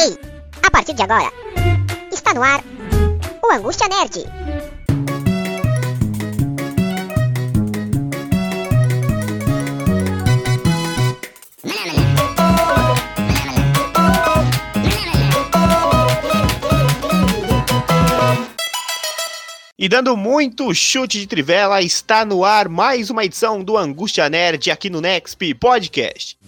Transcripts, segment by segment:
Ei, a partir de agora, está no ar o Angústia Nerd. E dando muito chute de trivela, está no ar mais uma edição do Angústia Nerd aqui no Nexp Podcast.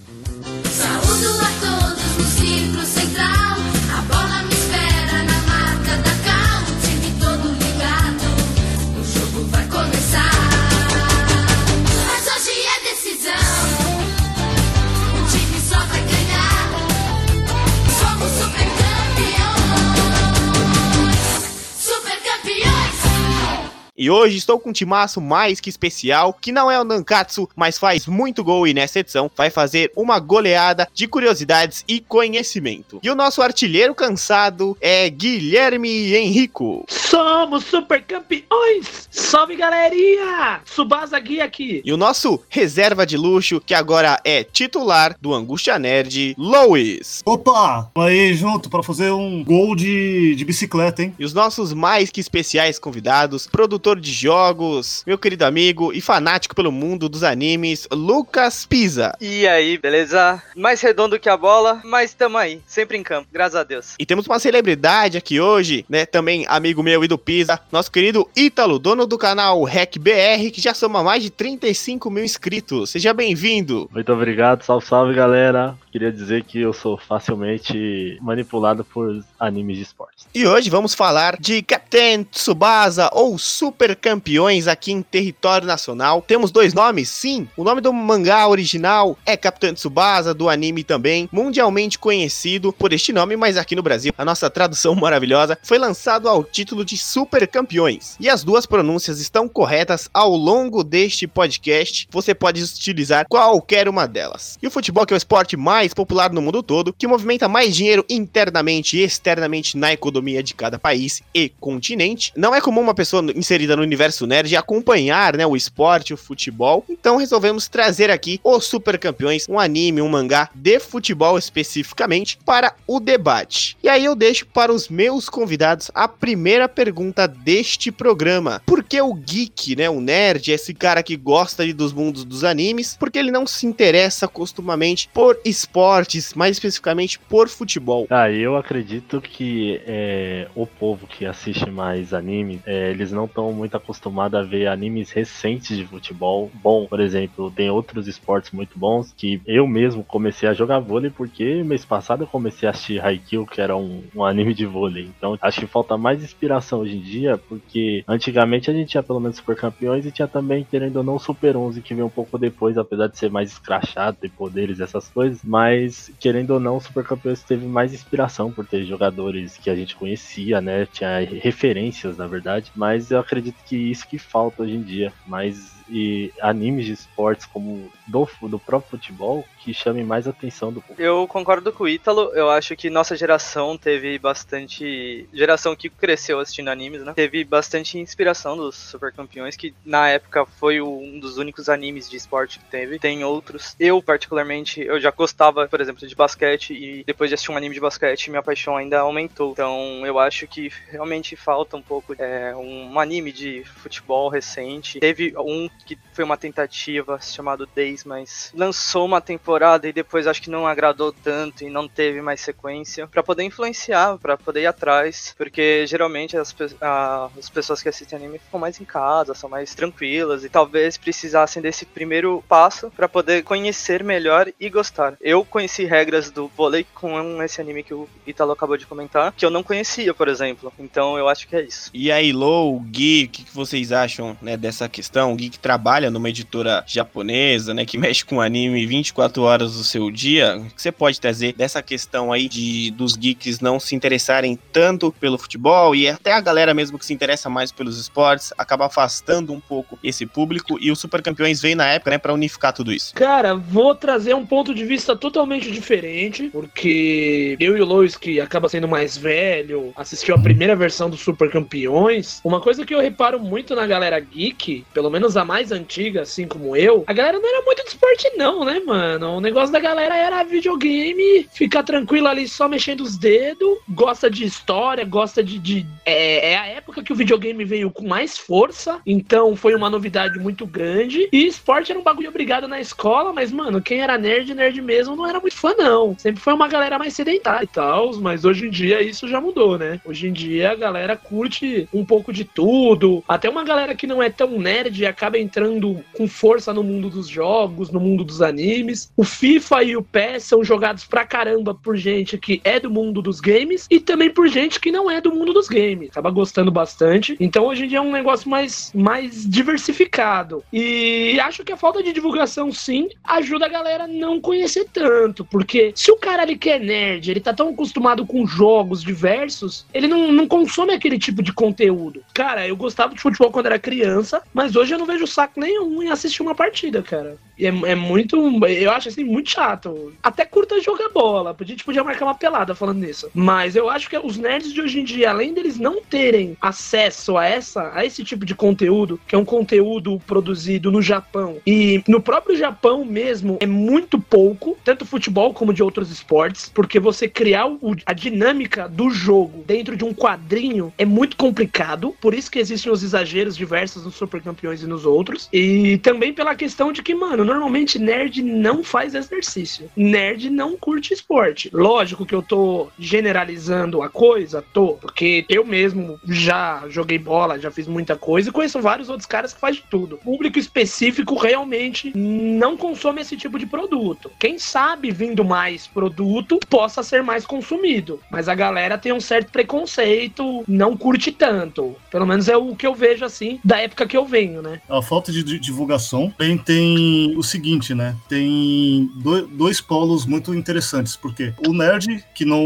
E hoje estou com um timaço mais que especial, que não é o Nankatsu, mas faz muito gol e nessa edição vai fazer uma goleada de curiosidades e conhecimento. E o nosso artilheiro cansado é Guilherme Henrico. Somos super campeões! Salve galerinha! Subasa Gui aqui! E o nosso reserva de luxo, que agora é titular do Angústia Nerd, Lois. Opa! Aí junto pra fazer um gol de, de bicicleta, hein? E os nossos mais que especiais convidados, produtor de jogos, meu querido amigo e fanático pelo mundo dos animes, Lucas Pisa. E aí, beleza? Mais redondo que a bola, mas tamo aí, sempre em campo, graças a Deus. E temos uma celebridade aqui hoje, né? Também amigo meu e do Pisa, nosso querido Ítalo, dono do canal RecBR, que já soma mais de 35 mil inscritos. Seja bem-vindo. Muito obrigado, salve, salve galera. Queria dizer que eu sou facilmente manipulado por animes de esportes. E hoje vamos falar de Captain Tsubasa ou Super Campeões aqui em território nacional. Temos dois nomes, sim. O nome do mangá original é Captain Tsubasa, do anime também, mundialmente conhecido por este nome, mas aqui no Brasil, a nossa tradução maravilhosa foi lançado ao título de Super Campeões. E as duas pronúncias estão corretas ao longo deste podcast. Você pode utilizar qualquer uma delas. E o futebol, que é o esporte mais popular no mundo todo, que movimenta mais dinheiro internamente e externamente na economia de cada país e continente, não é comum uma pessoa inserida no universo nerd acompanhar né, o esporte, o futebol. Então resolvemos trazer aqui os Super Campeões, um anime, um mangá de futebol especificamente, para o debate. E aí eu deixo para os meus convidados a primeira pergunta deste programa. Por que o geek, né, o nerd, esse cara que gosta de- dos mundos dos animes, porque ele não se interessa costumamente por esportes, mais especificamente por futebol? Ah, eu acredito que é, o povo que assiste mais anime, é, eles não estão muito acostumados a ver animes recentes de futebol. Bom, por exemplo, tem outros esportes muito bons que eu mesmo comecei a jogar vôlei porque mês passado eu comecei a assistir Haikyuu, que era um, um anime de vôlei. Então acho que falta mais inspiração hoje em dia, porque antigamente a gente tinha pelo menos Super Campeões e tinha também, querendo ou não, Super 11 que veio um pouco depois, apesar de ser mais escrachado, ter poderes, essas coisas. Mas, querendo ou não, Super Campeões teve mais inspiração por ter jogadores que a gente conhecia, né? Tinha referências, na verdade. Mas eu acredito que isso que falta hoje em dia. Mais e animes de esportes como do, do próprio futebol que chamem mais atenção do público. Eu concordo com o Ítalo, eu acho que nossa geração teve bastante. Geração que cresceu assistindo animes, né? Teve bastante inspiração dos Super Campeões, que na época foi um dos únicos animes de esporte que teve. Tem outros. Eu, particularmente, eu já gostava, por exemplo, de basquete, e depois de assistir um anime de basquete, minha paixão ainda aumentou. Então eu acho que realmente falta um pouco é, um anime de futebol recente. Teve um que foi uma tentativa chamado Days, mas lançou uma temporada e depois acho que não agradou tanto e não teve mais sequência Pra poder influenciar, pra poder ir atrás, porque geralmente as, a- as pessoas que assistem anime ficam mais em casa, são mais tranquilas e talvez precisassem desse primeiro passo pra poder conhecer melhor e gostar. Eu conheci regras do vôlei com esse anime que o Italo acabou de comentar, que eu não conhecia, por exemplo. Então eu acho que é isso. E aí, Lou, Gui, o que, que vocês acham né, dessa questão? O Gui que trabalha numa editora japonesa, né, que mexe com anime 24 horas do seu dia, o que você pode trazer dessa questão aí de dos geeks não se interessarem tanto pelo futebol e até a galera mesmo que se interessa mais pelos esportes acaba afastando um pouco esse público e o Super Campeões veio na época, né, para unificar tudo isso. Cara, vou trazer um ponto de vista totalmente diferente, porque eu e o Lois, que acaba sendo mais velho, assistiu a primeira versão do Super Campeões. Uma coisa que eu reparo muito na galera geek, pelo menos a mais mais antiga, assim como eu, a galera não era muito de esporte, não, né, mano? O negócio da galera era videogame, ficar tranquilo ali só mexendo os dedos, gosta de história, gosta de. de- é, é a época que o videogame veio com mais força, então foi uma novidade muito grande. E esporte era um bagulho obrigado na escola, mas, mano, quem era nerd, nerd mesmo, não era muito fã, não. Sempre foi uma galera mais sedentária e tal, mas hoje em dia isso já mudou, né? Hoje em dia a galera curte um pouco de tudo. Até uma galera que não é tão nerd acaba entrando com força no mundo dos jogos, no mundo dos animes. O FIFA e o PES são jogados pra caramba por gente que é do mundo dos games e também por gente que não é do mundo dos games. Acaba gostando bastante. Então hoje em dia é um negócio mais, mais diversificado. E acho que a falta de divulgação, sim, ajuda a galera a não conhecer tanto. Porque se o cara ali que é nerd, ele tá tão acostumado com jogos diversos, ele não, não consome aquele tipo de conteúdo. Cara, eu gostava de futebol quando era criança, mas hoje eu não vejo saco nenhum em assistir uma partida, cara. É, é muito. Eu acho assim, muito chato. Até curta jogar bola. A gente podia marcar uma pelada falando nisso. Mas eu acho que os nerds de hoje em dia, além deles não terem acesso a essa, a esse tipo de conteúdo, que é um conteúdo produzido no Japão, e no próprio Japão mesmo é muito pouco, tanto futebol como de outros esportes, porque você criar o- a dinâmica do jogo dentro de um quadrinho é muito complicado, por isso que existem os exageros diversos nos Super Campeões e nos outros, e também pela questão de que, mano, normalmente nerd não faz exercício, nerd não curte esporte. Lógico que eu tô generalizando a coisa, tô, porque eu mesmo já joguei bola, já fiz muita coisa e conheço vários outros caras que faz de tudo. Público específico realmente não consome esse tipo de produto. Quem sabe vindo mais produto possa ser mais consumido, mas a galera tem um certo preconceito, não curte tanto. Pelo menos é o que eu vejo assim da época que eu venho, né? A falta de di- divulgação também tem o seguinte, né? Tem do- dois polos muito interessantes, porque o nerd, que não,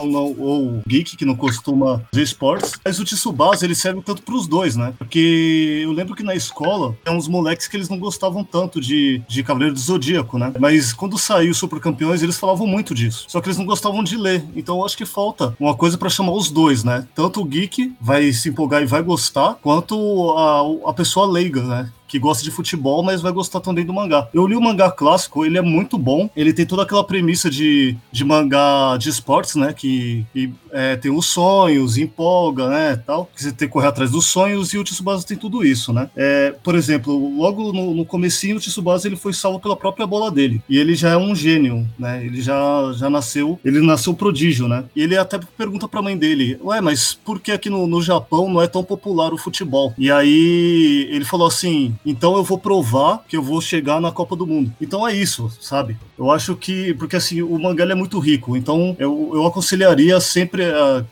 não- ou o geek, que não costuma ver esportes, mas o Tsubasa, ele serve tanto pros dois, né? Porque eu lembro que na escola, tem uns moleques que eles não gostavam tanto de, de Cavaleiro do Zodíaco, né? Mas quando saiu Super Campeões, eles falavam muito disso. Só que eles não gostavam de ler. Então eu acho que falta uma coisa pra chamar os dois, né? Tanto o geek vai se empolgar e vai gostar, quanto a, a pessoa leiga, né? Que gosta de futebol, mas vai gostar também do mangá. Eu li o mangá clássico, ele é muito bom. Ele tem toda aquela premissa de, de mangá de esportes, né? Que, é, tem os sonhos, empolga, né? Tal. Que você tem que correr atrás dos sonhos e o Tsubasa tem tudo isso, né? É, por exemplo, logo no, no comecinho, o Tsubasa ele foi salvo pela própria bola dele. E ele já é um gênio, né? Ele já, já nasceu, ele nasceu prodígio, né? E ele até pergunta pra mãe dele, ué, mas por que aqui no, no Japão não é tão popular o futebol? E aí ele falou assim, então eu vou provar que eu vou chegar na Copa do Mundo. Então é isso, sabe? Eu acho que, porque assim, o mangá é muito rico, então eu, eu aconselharia sempre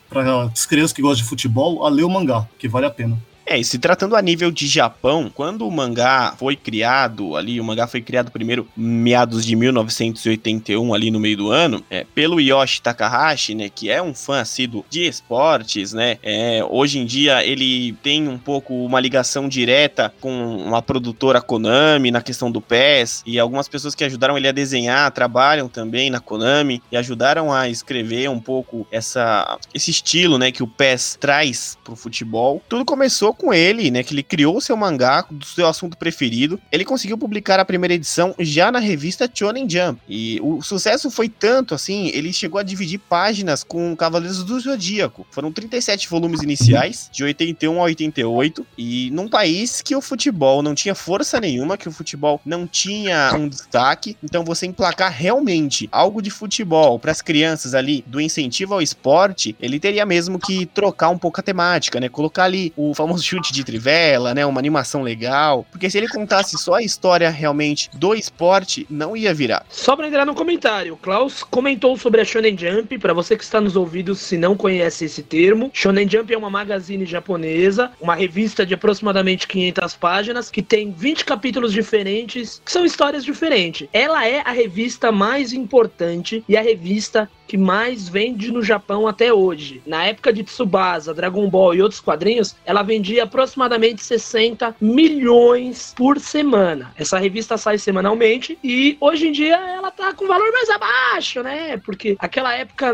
para as crianças que gostam de futebol a ler o mangá, que vale a pena. É, e se tratando a nível de Japão, quando o mangá foi criado ali, o mangá foi criado primeiro meados de 1981 ali no meio do ano, é, pelo Yoshi Takahashi, né, que é um fã assíduo de esportes, né, é, hoje em dia ele tem um pouco uma ligação direta com uma produtora Konami na questão do PES, e algumas pessoas que ajudaram ele a desenhar trabalham também na Konami e ajudaram a escrever um pouco essa, esse estilo, né, que o PES traz pro futebol. Tudo começou com ele, né, que ele criou seu mangá do seu assunto preferido. Ele conseguiu publicar a primeira edição já na revista Shonen Jump. E o sucesso foi tanto assim, ele chegou a dividir páginas com Cavaleiros do Zodíaco. Foram 37 volumes iniciais, de 81 a 88, e num país que o futebol não tinha força nenhuma, que o futebol não tinha um destaque, então você emplacar realmente algo de futebol para as crianças ali, do incentivo ao esporte, ele teria mesmo que trocar um pouco a temática, né? Colocar ali o famoso chute de trivela, né? Uma animação legal, porque se ele contasse só a história realmente do esporte, não ia virar. Só pra entrar no comentário, Klaus comentou sobre a Shonen Jump, pra você que está nos ouvidos se não conhece esse termo. Shonen Jump é uma magazine japonesa, uma revista de aproximadamente 500 páginas, que tem 20 capítulos diferentes, que são histórias diferentes. Ela é a revista mais importante e a revista que mais vende no Japão até hoje. Na época de Tsubasa, Dragon Ball e outros quadrinhos, ela vendia vendia aproximadamente 60 milhões por semana. Essa revista sai semanalmente e hoje em dia ela tá com valor mais abaixo, né? Porque aquela época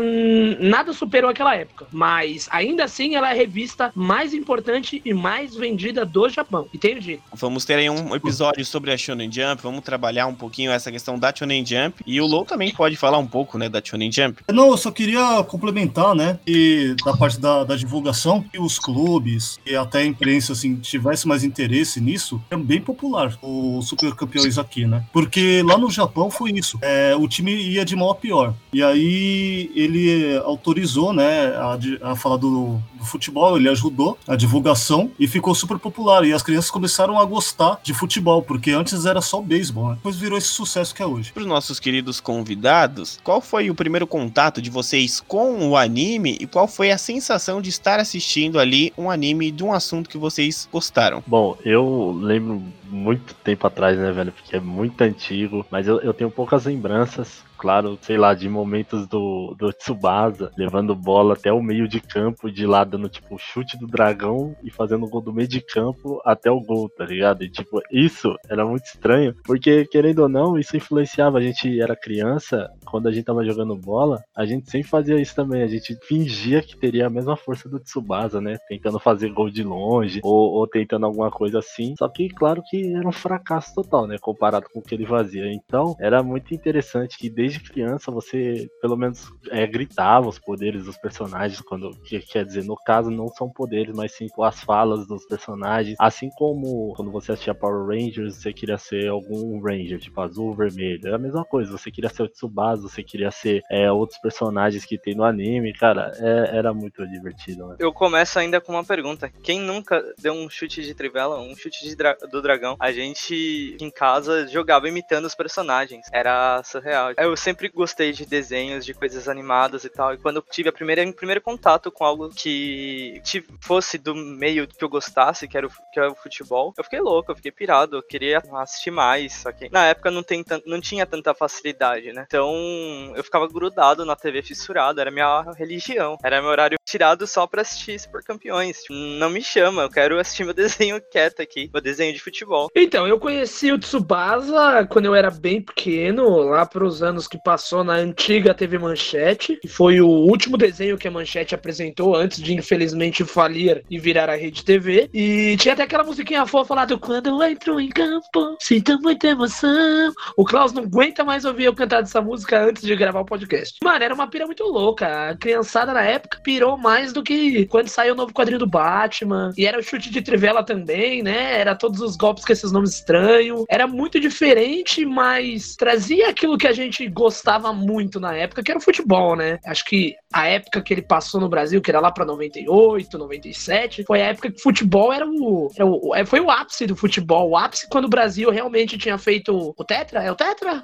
nada superou aquela época, mas ainda assim ela é a revista mais importante e mais vendida do Japão. E tenho dito. Vamos ter aí um episódio sobre a Shonen Jump, vamos trabalhar um pouquinho essa questão da Shonen Jump. E o Low também pode falar um pouco, né, da Shonen Jump. Não, eu só queria complementar, né, e da parte da, da divulgação, que os clubes e até a imprensa, assim, tivesse mais interesse nisso, é bem popular os super campeões aqui, né? Porque lá no Japão foi isso. É, o time ia de mal a pior. E aí ele autorizou, né, a, a falar do, do futebol, ele ajudou a divulgação e ficou super popular. E as crianças começaram a gostar de futebol, porque antes era só beisebol, né? Depois virou esse sucesso que é hoje. Para os nossos queridos convidados, qual foi o primeiro contato de vocês com o anime e qual foi a sensação de estar assistindo ali um anime de um assunto que vocês gostaram? Bom, eu lembro muito tempo atrás, né, velho? Porque é muito antigo, mas eu, eu tenho poucas lembranças. Claro, sei lá, de momentos do, do Tsubasa levando bola até o meio de campo, de lá dando tipo chute do dragão e fazendo gol do meio de campo até o gol, tá ligado? E tipo, isso era muito estranho, porque querendo ou não, isso influenciava. A gente era criança, quando a gente tava jogando bola, a gente sempre fazia isso também. A gente fingia que teria a mesma força do Tsubasa, né? Tentando fazer gol de longe ou, ou tentando alguma coisa assim. Só que, claro que era um fracasso total, né? Comparado com o que ele fazia. Então, era muito interessante que desde criança você, pelo menos, é, gritava os poderes dos personagens. Quando, que, quer dizer, no caso, não são poderes, mas sim as falas dos personagens. Assim como quando você assistia Power Rangers, você queria ser algum Ranger, tipo azul, vermelho. Era a mesma coisa. Você queria ser o Tsubasa, você queria ser é, outros personagens que tem no anime. Cara, é- era muito divertido, né? Eu começo ainda com uma pergunta. Quem nunca deu um chute de trivela, um chute dra- do dragão? A gente em casa jogava imitando os personagens. Era surreal. Eu sempre gostei de desenhos, de coisas animadas e tal. E quando eu tive a primeira, o primeiro contato com algo que fosse do meio que eu gostasse, que era, o, que era o futebol, eu fiquei louco, eu fiquei pirado. Eu queria assistir mais. Só que na época não, tem não tinha tanta facilidade, né? Então eu ficava grudado na TV fissurado. Era minha religião. Era meu horário tirado só pra assistir Super Campeões. Não me chama, eu quero assistir meu desenho quieto aqui, meu desenho de futebol. Então, eu conheci o Tsubasa quando eu era bem pequeno, lá pros anos que passou na antiga TV Manchete, que foi o último desenho que a Manchete apresentou antes de infelizmente falir e virar a Rede TV. E tinha até aquela musiquinha fofa lá do Quando eu entro em campo, sinto muita emoção. O Klaus não aguenta mais ouvir eu cantar dessa música antes de gravar o podcast. Mano, era uma pira muito louca. A criançada na época pirou mais do que quando saiu o novo quadrinho do Batman. E era o chute de trivela também, né? Era todos os golpes com esses nomes estranhos. Era muito diferente, mas trazia aquilo que a gente gostava muito na época, que era o futebol, né? Acho que a época que ele passou no Brasil, que era lá pra 98, 97, foi a época que o futebol era o, era o- é, foi o ápice do futebol. O ápice quando o Brasil realmente tinha feito o Tetra? É o Tetra?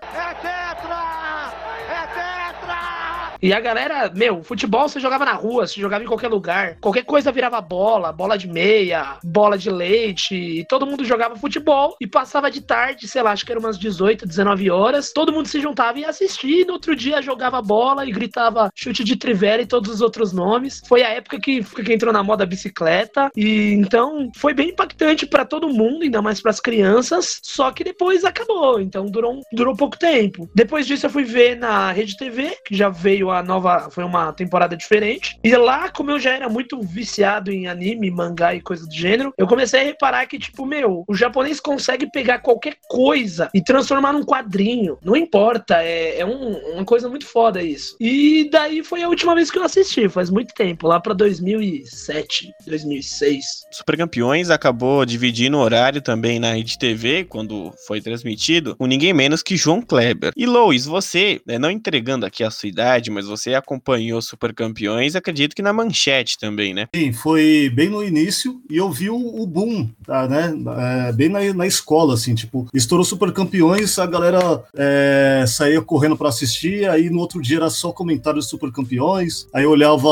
E a galera, meu, futebol você jogava na rua, você jogava em qualquer lugar. Qualquer coisa virava bola, bola de meia, bola de leite. E todo mundo jogava futebol e passava de tarde, sei lá, acho que era umas 18, 19 horas. Todo mundo se juntava e ia assistir. E no outro dia jogava bola e gritava chute de trivela e todos os outros nomes. Foi a época que, que entrou na moda a bicicleta. E então foi bem impactante pra todo mundo, ainda mais pras crianças. Só que depois acabou. Então durou, durou pouco tempo. Depois disso eu fui ver na Rede TV, que já veio a nova. Foi uma temporada diferente. E lá, como eu já era muito viciado em anime, mangá e coisa do gênero, eu comecei a reparar que, tipo, meu, o japonês consegue pegar qualquer coisa e transformar num quadrinho. Não importa, é, é um- uma coisa muito foda isso. E daí foi a última vez que eu assisti, faz muito tempo, lá pra 2007, 2006. Super Campeões acabou dividindo horário também na Rede TV, quando foi transmitido, com ninguém menos que João Kleber. E Lois, você, né, não entregando aqui a sua idade, mas você acompanhou Super Campeões, acredito que na manchete também, né? Sim, foi bem no início e eu vi o, o boom, tá, né? É, bem na, na escola, assim, tipo, estourou super campeões, a galera é, saía correndo pra assistir, aí no outro dia era só comentário de super campeões, aí eu olhava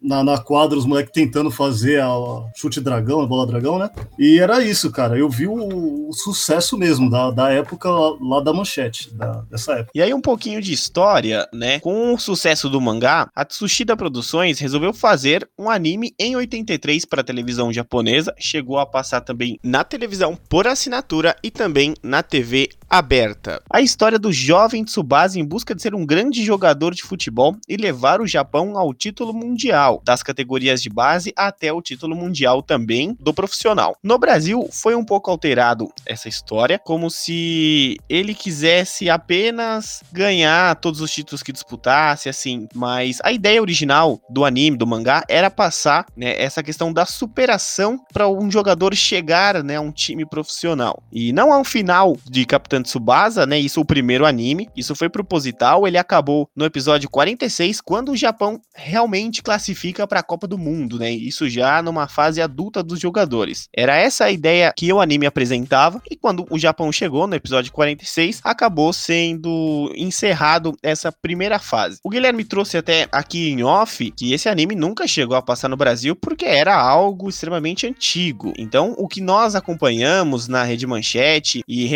na, na quadra os moleques tentando fazer a, chute dragão, a bola dragão, né? E era isso, cara. Eu vi o, o sucesso mesmo da, da época lá, lá da manchete, da- dessa época. E aí um pouquinho de história, né? Com o sucesso sucesso do mangá, a Tsushida Produções resolveu fazer um anime em 83 para a televisão japonesa, chegou a passar também na televisão por assinatura e também na TV aberta. A história do jovem Tsubasa em busca de ser um grande jogador de futebol e levar o Japão ao título mundial, das categorias de base até o título mundial também do profissional. No Brasil, foi um pouco alterado essa história, como se ele quisesse apenas ganhar todos os títulos que disputasse, assim, mas a ideia original do anime, do mangá, era passar né, essa questão da superação para um jogador chegar né, a um time profissional. E não há um final de Capitão Tsubasa, né? Isso o primeiro anime. Isso foi proposital. Ele acabou no episódio 46, quando o Japão realmente classifica para a Copa do Mundo, né? Isso já numa fase adulta dos jogadores. Era essa a ideia que o anime apresentava. E quando o Japão chegou no episódio 46, acabou sendo encerrado essa primeira fase. O Guilherme trouxe até aqui em off que esse anime nunca chegou a passar no Brasil porque era algo extremamente antigo. Então, o que nós acompanhamos na Rede Manchete e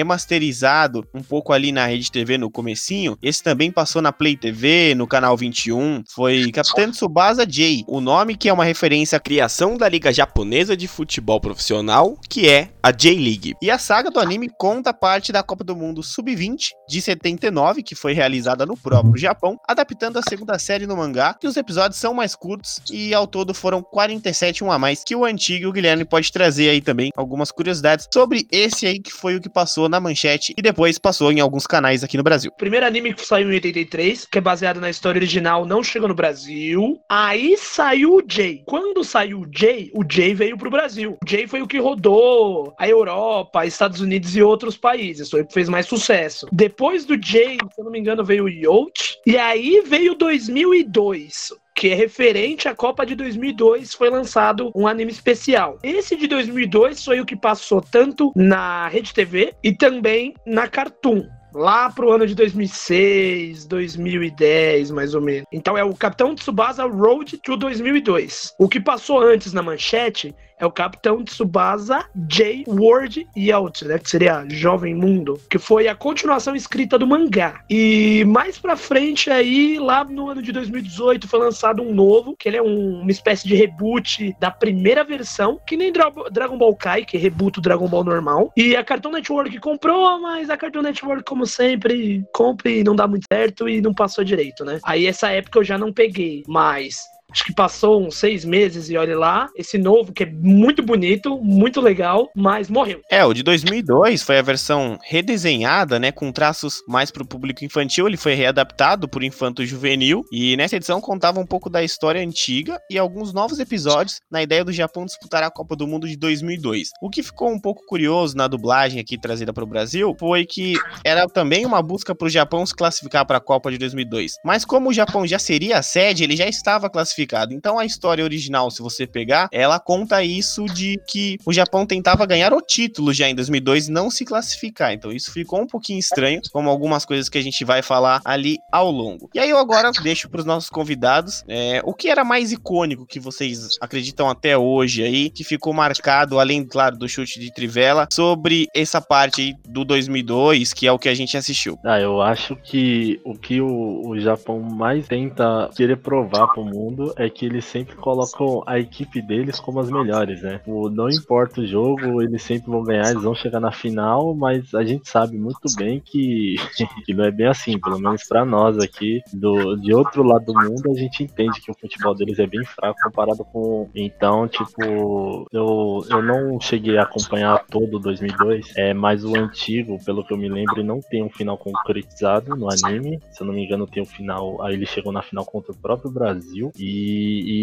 um pouco ali na Rede TV no comecinho, esse também passou na Play TV, no canal 21, foi Capitão Tsubasa J, o nome que é uma referência à criação da Liga Japonesa de Futebol Profissional, que é a J-League. E a saga do anime conta parte da Copa do Mundo Sub-20 de 79, que foi realizada no próprio Japão, adaptando a segunda série no mangá, e os episódios são mais curtos e ao todo foram 47, um a mais que o antigo. O Guilherme pode trazer aí também algumas curiosidades sobre esse aí que foi o que passou na manchete e depois passou em alguns canais aqui no Brasil. Primeiro anime que saiu em 83, que é baseado na história original, não chegou no Brasil. Aí saiu o Jay. Quando saiu o Jay, o Jay veio pro Brasil. O Jay foi o que rodou a Europa, Estados Unidos e outros países. Foi o que fez mais sucesso. Depois do Jay, se eu não me engano, veio o Yacht. E aí veio 2002 que é referente à Copa de 2002, foi lançado um anime especial. Esse de 2002 foi o que passou tanto na Rede TV e também na Cartoon. Lá pro ano de 2006, 2010, mais ou menos. Então é o Capitão Tsubasa Road to 2002. O que passou antes na manchete é o Capitão Tsubasa J World Yacht, né? Que seria Jovem Mundo, que foi a continuação escrita do mangá. E mais pra frente aí, lá no ano de 2018, foi lançado um novo, que ele é um- uma espécie de reboot da primeira versão, que nem Dra- Dragon Ball Kai, que é reboot do Dragon Ball normal. E a Cartoon Network comprou, mas a Cartoon Network, como sempre, compra e não dá muito certo e não passou direito, né? Aí essa época eu já não peguei, mas Acho que passou uns seis meses e olha lá, esse novo que é muito bonito, muito legal, mas morreu. É, o de 2002 foi a versão redesenhada, né, com traços mais pro público infantil, ele foi readaptado por Infanto Juvenil, e nessa edição contava um pouco da história antiga e alguns novos episódios na ideia do Japão disputar a Copa do Mundo de 2002. O que ficou um pouco curioso na dublagem aqui trazida para o Brasil foi que era também uma busca pro Japão se classificar para a Copa de 2002. Mas como o Japão já seria a sede, ele já estava classificado. Então a história original, se você pegar, ela conta isso de que o Japão tentava ganhar o título já em 2002 e não se classificar. Então isso ficou um pouquinho estranho, como algumas coisas que a gente vai falar ali ao longo. E aí eu agora deixo para os nossos convidados é, o que era mais icônico que vocês acreditam até hoje aí, que ficou marcado, além, claro, do chute de trivela, sobre essa parte aí do 2002, que é o que a gente assistiu. Ah, eu acho que o que o, o Japão mais tenta querer provar pro mundo é que eles sempre colocam a equipe deles como as melhores, né? O, não importa o jogo, eles sempre vão ganhar, eles vão chegar na final, mas a gente sabe muito bem que, que não é bem assim, pelo menos pra nós aqui, do, de outro lado do mundo, a gente entende que o futebol deles é bem fraco comparado com. Então, tipo, eu, eu não cheguei a acompanhar todo o 2002, é, mas o antigo, pelo que eu me lembro, não tem um final concretizado no anime. Se eu não me engano, tem um final. Aí ele chegou na final contra o próprio Brasil e,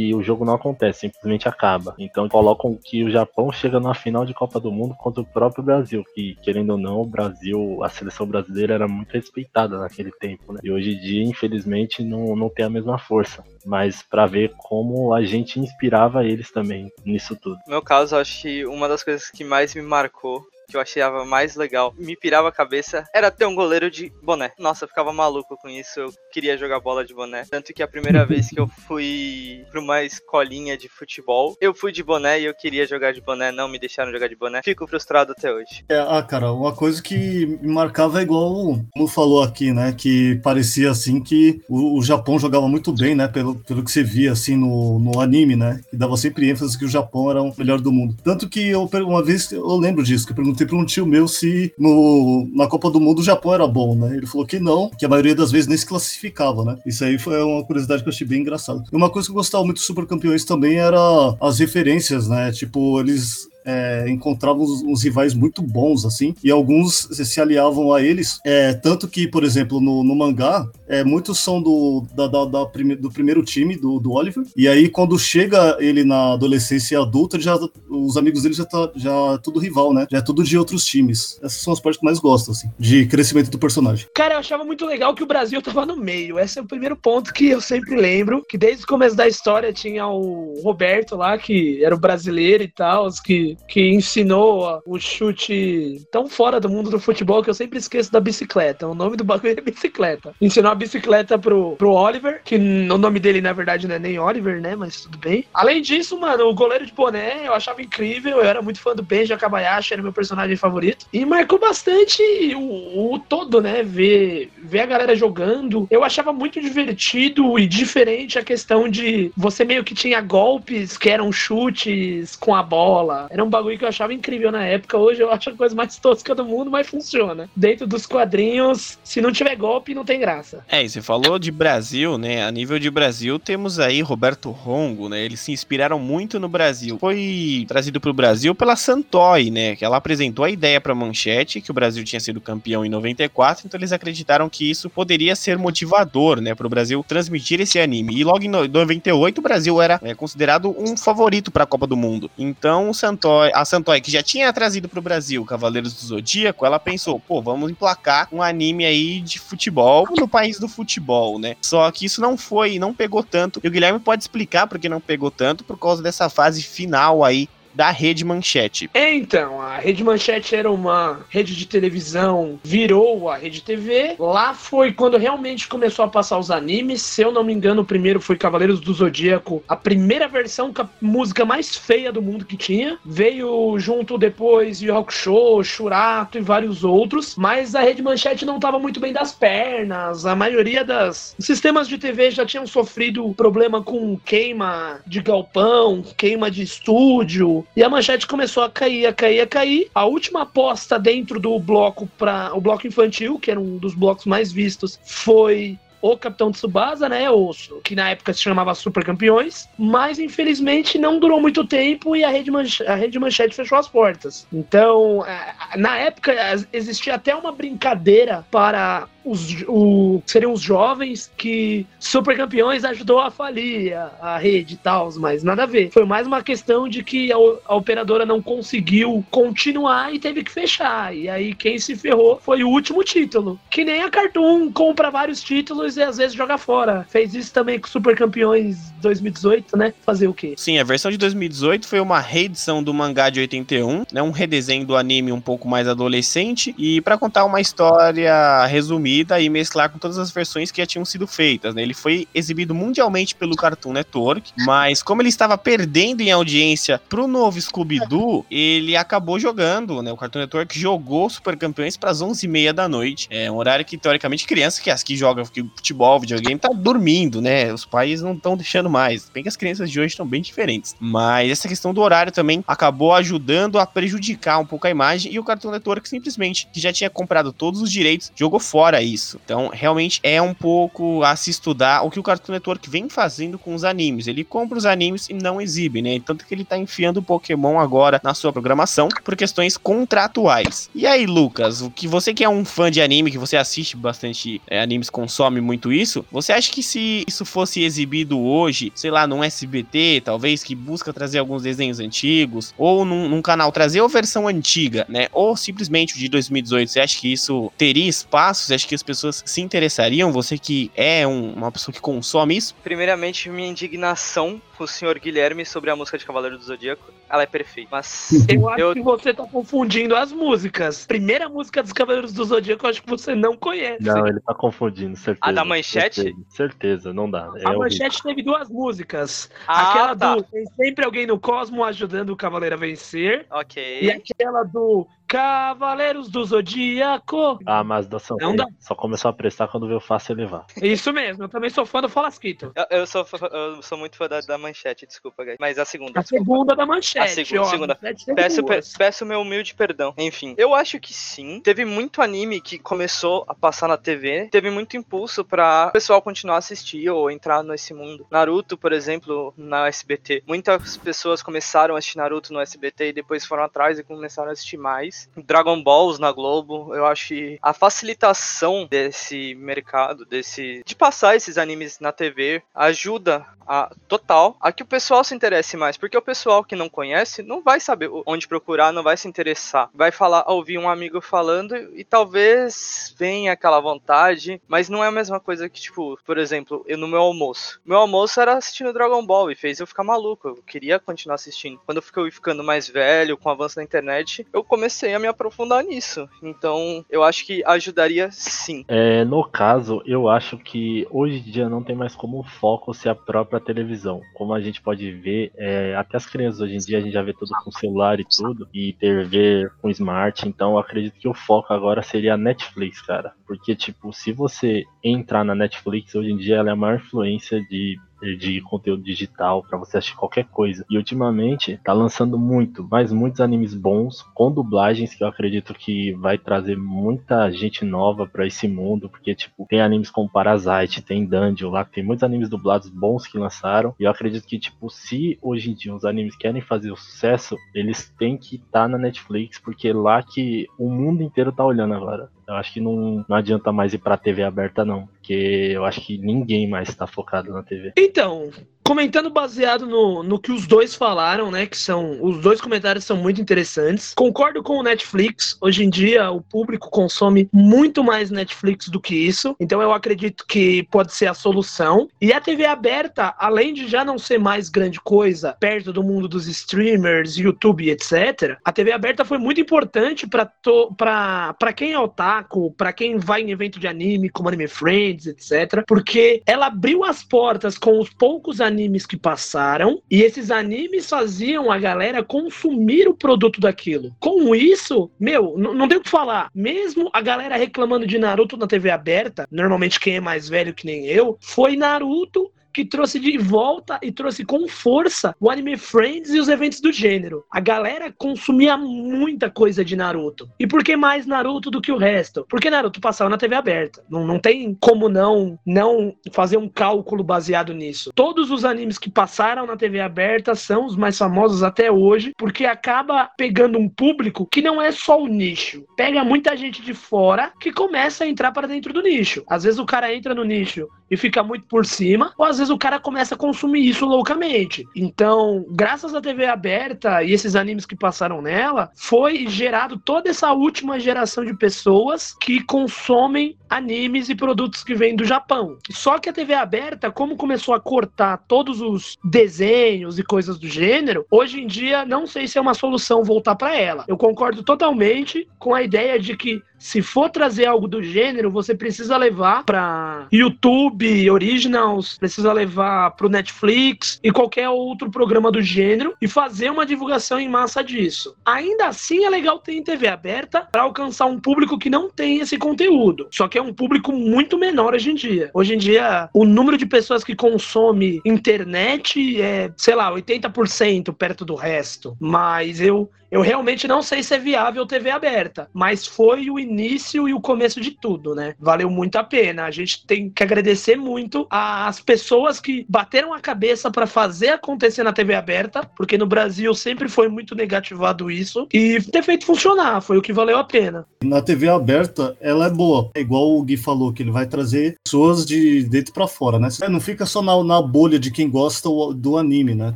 e o jogo não acontece, simplesmente acaba. Então colocam que o Japão chega na final de Copa do Mundo contra o próprio Brasil, que querendo ou não, o Brasil, a seleção brasileira era muito respeitada naquele tempo, né? E hoje em dia, infelizmente, não, não tem a mesma força. Mas pra ver como a gente inspirava eles também nisso tudo. No meu caso, acho que uma das coisas que mais me marcou que eu achava mais legal, me pirava a cabeça, era ter um goleiro de boné. Nossa, eu ficava maluco com isso, eu queria jogar bola de boné. Tanto que a primeira vez que eu fui pra uma escolinha de futebol, eu fui de boné e eu queria jogar de boné, não me deixaram jogar de boné. Fico frustrado até hoje. É, ah, cara, uma coisa que me marcava é igual, como falou aqui, né? Que parecia assim que o, o Japão jogava muito bem, né? Pelo, pelo que você via assim no, no anime, né? Que dava sempre ênfase que o Japão era o melhor do mundo. Tanto que eu uma vez eu lembro disso, que eu perguntei para um tio meu se no, na Copa do Mundo o Japão era bom, né? Ele falou que não, que a maioria das vezes nem se classificava, né? Isso aí foi uma curiosidade que eu achei bem engraçado. E uma coisa que eu gostava muito dos Super Campeões também era as referências, né? Tipo, eles é, encontravam uns, uns rivais muito bons, assim, e alguns se se aliavam a eles. É, tanto que, por exemplo, no, no mangá, é, muitos são do, da, da- da prime- do primeiro time, do, do Oliver, e aí quando chega ele na adolescência adulta, ele já, os amigos dele já tá já é tudo rival, né? Já é tudo de outros times. Essas são as partes que mais gosto, assim, de crescimento do personagem. Cara, eu achava muito legal que o Brasil tava no meio. Esse é o primeiro ponto que eu sempre lembro. Que desde o começo da história tinha o Roberto lá, que era o brasileiro e tal, que, que ensinou o chute tão fora do mundo do futebol que eu sempre esqueço da bicicleta. O nome do bagulho é bicicleta. Ensinou a bicicleta pro, pro Oliver, que o nome dele na verdade não é nem Oliver, né? Mas tudo bem. Além disso, mano, o goleiro de boné eu achava incrível. Eu era muito fã do Benji Akabayashi, era meu personagem favorito. E marcou bastante o, o todo, né? Ver, ver a galera jogando. Eu achava muito divertido e diferente a questão de você meio que tinha golpes que eram chutes com a bola. Era um bagulho que eu achava incrível na época. Hoje eu acho a coisa mais tosca do mundo, mas funciona. Dentro dos quadrinhos, se não tiver golpe, não tem graça. É, e você falou de Brasil, né? A nível de Brasil, temos aí Roberto Rongo, né? Eles se inspiraram muito no Brasil. Foi trazido pro Brasil pela Santoy, né? Que ela apresentou a ideia pra Manchete, que o Brasil tinha sido campeão em 94, então eles acreditaram que isso poderia ser motivador, né? Pro Brasil transmitir esse anime. E logo em no- 98, o Brasil era é, considerado um favorito pra Copa do Mundo. Então, o Santoy, a Santoy, que já tinha trazido pro Brasil Cavaleiros do Zodíaco, ela pensou, pô, vamos emplacar um anime aí de futebol no país do futebol, né? Só que isso não foi, não pegou tanto. E o Guilherme pode explicar por que não pegou tanto por causa dessa fase final aí da rede manchete. Então, a Rede Manchete era uma rede de televisão, virou a Rede TV. Lá foi quando realmente começou a passar os animes. Se eu não me engano, o primeiro foi Cavaleiros do Zodíaco, a primeira versão com a música mais feia do mundo que tinha. Veio junto depois Yu Hakusho, Shurato e vários outros. Mas a Rede Manchete não estava muito bem das pernas. A maioria das sistemas de TV já tinham sofrido problema com queima de galpão, queima de estúdio. E a manchete começou a cair, a cair, a cair. A última aposta dentro do bloco para o bloco infantil, que era um dos blocos mais vistos, foi o Capitão Tsubasa, né? O, que na época se chamava Super Campeões. Mas infelizmente não durou muito tempo e a Rede, Manche- a Rede Manchete fechou as portas. Então, a- na época existia até uma brincadeira para os, o, seriam os jovens que Super Campeões ajudou a falir a, a rede e tal, mas nada a ver. Foi mais uma questão de que a, a operadora não conseguiu continuar e teve que fechar. E aí quem se ferrou foi o último título. Que nem a Cartoon compra vários títulos e às vezes joga fora. Fez isso também com Super Campeões 2018, né? Fazer o quê? Sim, a versão de 2018 foi uma reedição do mangá de 81, né, um redesenho do anime um pouco mais adolescente e pra contar uma história resumida e mesclar com todas as versões que já tinham sido feitas. Né? Ele foi exibido mundialmente pelo Cartoon Network, mas como ele estava perdendo em audiência pro novo Scooby-Doo, ele acabou jogando, né? O Cartoon Network jogou Super Campeões para as 11h30 da noite. É um horário que teoricamente criança que as que jogam futebol, videogame tá dormindo, né? Os pais não estão deixando mais. Bem que as crianças de hoje estão bem diferentes. Mas essa questão do horário também acabou ajudando a prejudicar um pouco a imagem e o Cartoon Network simplesmente, que já tinha comprado todos os direitos, jogou fora isso. Então, realmente é um pouco a se estudar o que o Cartoon Network vem fazendo com os animes. Ele compra os animes e não exibe, né? Tanto que ele tá enfiando o Pokémon agora na sua programação por questões contratuais. E aí, Lucas, o que você que é um fã de anime, que você assiste bastante é, animes, consome muito isso, você acha que se isso fosse exibido hoje, sei lá, num SBT, talvez, que busca trazer alguns desenhos antigos, ou num, num canal trazer a versão antiga, né? Ou simplesmente o de 2018, você acha que isso teria espaço? Você acha que as pessoas se interessariam? Você que é um- uma pessoa que consome isso? Primeiramente, minha indignação com o senhor Guilherme sobre a música de Cavaleiro do Zodíaco. Ela é perfeita. Mas Eu acho eu, que você tá confundindo as músicas. Primeira música dos Cavaleiros do Zodíaco, eu acho que você não conhece. Não, ele tá confundindo, certeza. A da manchete? Certeza, certeza, não dá. É A horrível. manchete teve duas músicas. Ah, aquela tá. do Tem sempre alguém no cosmo ajudando o Cavaleiro a vencer. Ok. E aquela do Cavaleiros do Zodíaco. Ah, mas da São Não dá. só começou a prestar quando veio fácil elevar. Isso mesmo, eu também sou fã do Falasquito. Eu, eu sou, eu sou muito fã da, da manchete, desculpa, guys. Mas a segunda. A segunda da manchete. A segunda, ó, segunda. Peço, pe- peço meu humilde perdão. Enfim, eu acho que sim. Teve muito anime que começou a passar na TV. Teve muito impulso pra o pessoal continuar a assistir ou entrar nesse mundo. Naruto, por exemplo, na SBT. Muitas pessoas começaram a assistir Naruto no SBT e depois foram atrás e começaram a assistir mais. Dragon Balls na Globo. Eu acho que a facilitação desse mercado, desse de passar esses animes na TV, ajuda a total a que o pessoal se interesse mais, porque o pessoal que não conhece não vai saber onde procurar, não vai se interessar. Vai falar, ouvir um amigo falando e talvez venha aquela vontade, mas não é a mesma coisa que tipo, por exemplo, eu no meu almoço. Meu almoço era assistindo Dragon Ball e fez eu ficar maluco. Eu queria continuar assistindo. Quando eu fui ficando mais velho, com o avanço da internet, eu comecei a me aprofundar nisso. Então, eu acho que ajudaria sim. É, no caso, eu acho que hoje em dia não tem mais como foco ser a própria televisão. Como a gente pode ver, é, até as crianças hoje em dia a gente já vê tudo com celular e tudo, e TV com smart, então eu acredito que o foco agora seria a Netflix, cara. Porque, tipo, se você entrar na Netflix, hoje em dia ela é a maior influência de de conteúdo digital pra você assistir qualquer coisa. E ultimamente tá lançando muito, mas muitos animes bons com dublagens que eu acredito que vai trazer muita gente nova pra esse mundo, porque tipo, tem animes como Parasite, tem Dungeon lá, tem muitos animes dublados bons que lançaram. E eu acredito que tipo, se hoje em dia os animes querem fazer o sucesso, eles têm que estar na Netflix, porque é lá que o mundo inteiro tá olhando agora. Eu acho que não, não adianta mais ir pra TV aberta, não. Porque eu acho que ninguém mais tá focado na TV. Então, comentando baseado no, no que os dois falaram, né? Que são. Os dois comentários são muito interessantes. Concordo com o Netflix. Hoje em dia, o público consome muito mais Netflix do que isso. Então, eu acredito que pode ser a solução. E a TV aberta, além de já não ser mais grande coisa perto do mundo dos streamers, YouTube, etc., a TV aberta foi muito importante para quem é otaku, para quem vai em evento de anime, como Anime Friends, etc., porque ela abriu as portas com os poucos animes que passaram e esses animes faziam a galera consumir o produto daquilo. Com isso, meu, não tem o que falar. Mesmo a galera reclamando de Naruto na TV aberta, normalmente quem é mais velho que nem eu, foi Naruto que trouxe de volta e trouxe com força o Anime Friends e os eventos do gênero. A galera consumia muita coisa de Naruto. E por que mais Naruto do que o resto? Porque Naruto passava na TV aberta. Não, não tem como não não fazer um cálculo baseado nisso. Todos os animes que passaram na TV aberta são os mais famosos até hoje, porque acaba pegando um público que não é só o nicho. Pega muita gente de fora que começa a entrar para dentro do nicho. Às vezes o cara entra no nicho e fica muito por cima, ou às vezes o cara começa a consumir isso loucamente. Então, graças à TV aberta e esses animes que passaram nela, foi gerado toda essa última geração de pessoas que consomem animes e produtos que vêm do Japão. Só que a TV aberta, como começou a cortar todos os desenhos e coisas do gênero, hoje em dia não sei se é uma solução voltar para ela. Eu concordo totalmente com a ideia de que se for trazer algo do gênero, você precisa levar para YouTube Originals, precisa levar pro Netflix e qualquer outro programa do gênero e fazer uma divulgação em massa disso. Ainda assim é legal ter em TV aberta para alcançar um público que não tem esse conteúdo. Só que é um público muito menor hoje em dia. Hoje em dia, o número de pessoas que consome internet é, sei lá, 80% perto do resto. Mas eu eu realmente não sei se é viável TV aberta, mas foi o início e o começo de tudo, né? Valeu muito a pena. A gente tem que agradecer muito às pessoas que bateram a cabeça para fazer acontecer na TV aberta, porque no Brasil sempre foi muito negativado isso e ter feito funcionar, foi o que valeu a pena. Na TV aberta, ela é boa. É igual o Gui falou, que ele vai trazer pessoas de dentro pra fora, né? Não fica só na, na bolha de quem gosta do anime, né?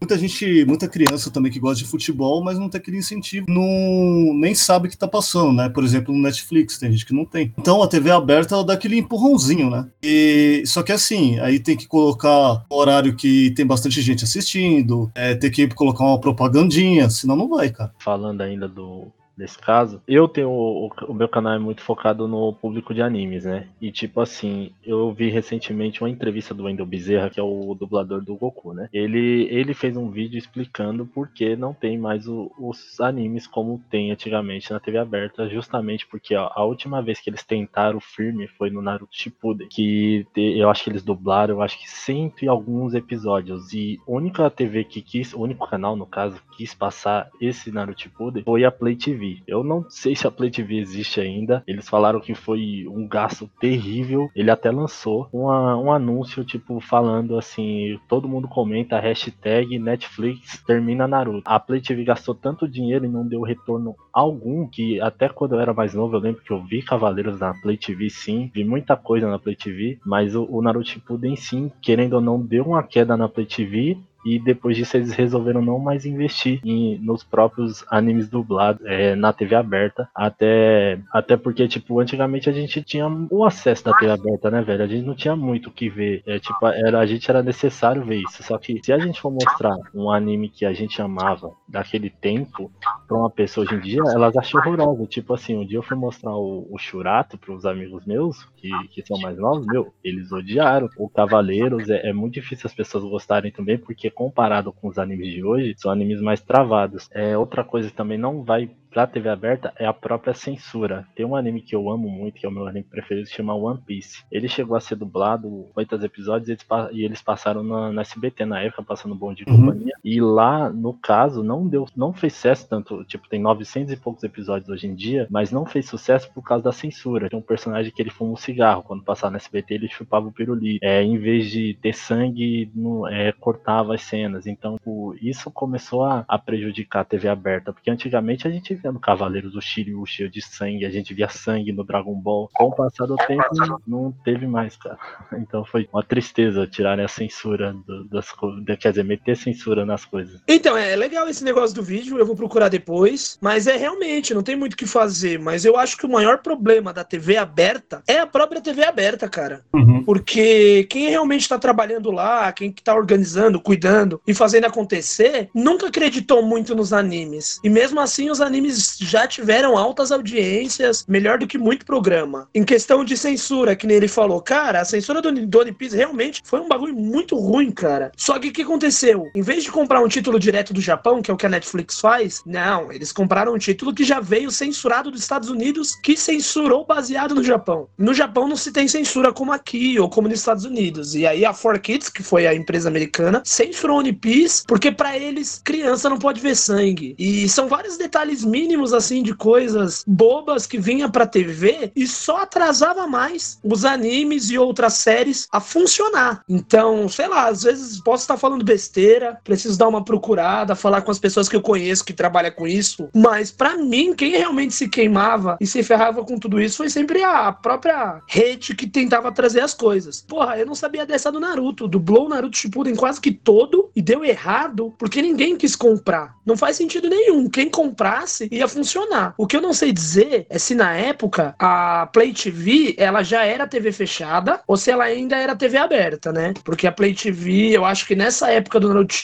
Muita gente, muita criança também que gosta de futebol, mas não tem aquele incentivo, não, nem sabe o que tá passando, né? Por exemplo, no Netflix, tem gente que não tem. Então a TV aberta ela dá aquele empurrãozinho, né? E, só que assim, aí tem que colocar horário que tem bastante gente assistindo, é, tem que colocar uma propagandinha, senão não vai, cara. falando ainda do nesse caso, eu tenho o, o meu canal é muito focado no público de animes, né? E tipo assim, eu vi recentemente uma entrevista do Wendel Bezerra, que é o dublador do Goku, né? Ele ele fez um vídeo explicando por que não tem mais o- os animes como tem antigamente na TV aberta, justamente porque ó, a última vez que eles tentaram firme foi no Naruto Shippuden, que eu acho que eles dublaram, eu acho que cento e alguns episódios e única TV que quis, o único canal no caso quis passar esse Naruto Shippuden foi a Play TV. Eu não sei se a Play TV existe ainda. Eles falaram que foi um gasto terrível. Ele até lançou uma- um anúncio tipo falando assim, todo mundo comenta hashtag Netflix termina Naruto. A Play TV gastou tanto dinheiro e não deu retorno algum que até quando eu era mais novo eu lembro que eu vi Cavaleiros na Play TV sim, vi muita coisa na Play TV, mas o, o Naruto Shippuden sim, querendo ou não, deu uma queda na Play TV e depois disso eles resolveram não mais investir em- nos próprios animes dublados é, na TV aberta, até, até porque, tipo, antigamente a gente tinha o acesso da TV aberta, né, velho? A gente não tinha muito o que ver, é, tipo, era, a gente era necessário ver isso, só que se a gente for mostrar um anime que a gente amava daquele tempo pra uma pessoa hoje em dia, elas acham horroroso, tipo assim, um dia eu fui mostrar o, o Shurato pros amigos meus, que, que são mais novos, meu, eles odiaram, o Cavaleiros, é, é muito difícil as pessoas gostarem também, porque comparado com os animes de hoje, são animes mais travados. É, outra coisa que também não vai pra TV aberta é a própria censura. Tem um anime que eu amo muito, que é o meu anime preferido, que se chama One Piece. Ele chegou a ser dublado, oito episódios, e eles, e eles passaram na, na SBT na época, passando Bom de Uhum. Companhia. E lá, no caso, não deu, não fez sucesso tanto, tipo, tem 900 e poucos episódios hoje em dia, mas não fez sucesso por causa da censura. Tem um personagem que ele fuma um cigarro, quando passava na SBT ele chupava o pirulito. É, em vez de ter sangue, no- é, cortava as cenas. Então, tipo, isso começou a, a prejudicar a TV aberta, porque antigamente a gente via no Cavaleiros do Shiryu cheio de sangue, a gente via sangue no Dragon Ball. Com o passar do tempo, não teve mais, cara. Então foi uma tristeza tirarem a censura do- das coisas, quer dizer, meter censura nas coisas. Então, é legal esse negócio do vídeo, eu vou procurar depois. Mas é realmente, não tem muito o que fazer. Mas eu acho que o maior problema da TV aberta é a própria TV aberta, cara. Uhum. Porque quem realmente está trabalhando lá, quem que tá organizando, cuidando e fazendo acontecer, nunca acreditou muito nos animes. E mesmo assim, os animes já tiveram altas audiências, melhor do que muito programa. Em questão de censura, que nem ele falou, cara, a censura do, do One Piece realmente foi um bagulho muito ruim, cara. Só que o que aconteceu? Em vez de comprar um título direto do Japão, que é o que a Netflix faz, não, eles compraram um título que já veio censurado dos Estados Unidos, que censurou baseado no Japão. No Japão não se tem censura como aqui, ou como nos Estados Unidos. E aí a 4Kids, que foi a empresa americana, censurou One Piece, porque pra eles, criança não pode ver sangue. E são vários detalhes mínimos, assim, de coisas bobas que vinha pra TV e só atrasava mais os animes e outras séries a funcionar. Então, sei lá, às vezes posso estar falando besteira, preciso dar uma procurada, falar com as pessoas que eu conheço que trabalham com isso, mas pra mim, quem realmente se queimava e se ferrava com tudo isso foi sempre a própria rede que tentava trazer as coisas. Porra, eu não sabia dessa do Naruto, dublou o Naruto Shippuden quase que todo e deu errado porque ninguém quis comprar. Não faz sentido nenhum. Quem comprasse ia funcionar. O que eu não sei dizer é se na época a Play TV ela já era TV fechada ou se ela ainda era TV aberta, né? Porque a Play TV, eu acho que nessa época do Naruto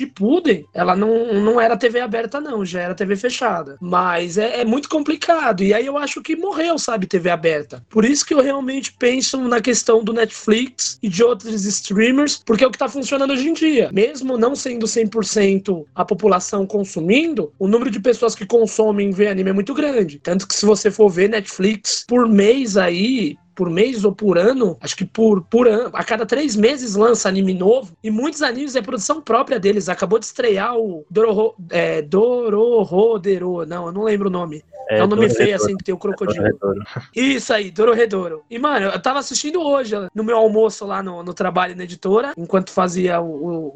ela não, não era TV aberta não, já era TV fechada. Mas é, é muito complicado. E aí eu acho que morreu, sabe, TV aberta. Por isso que eu realmente penso na questão do Netflix e de outros streamers, porque é o que tá funcionando hoje em dia. Mesmo não sendo 100% a população consumindo, o número de pessoas que consomem vê anime é muito grande. Tanto que se você for ver Netflix por mês aí, por mês ou por ano, acho que por, por ano, a cada três meses lança anime novo, e muitos animes é produção própria deles. Acabou de estrear o Doroho, é, Dororodero, não, eu não lembro o nome. É, o nome feio assim que tem o crocodilo. Dororedoro. Isso aí, Dororedoro. E, mano, eu tava assistindo hoje, no meu almoço lá no, no trabalho na editora, enquanto fazia o,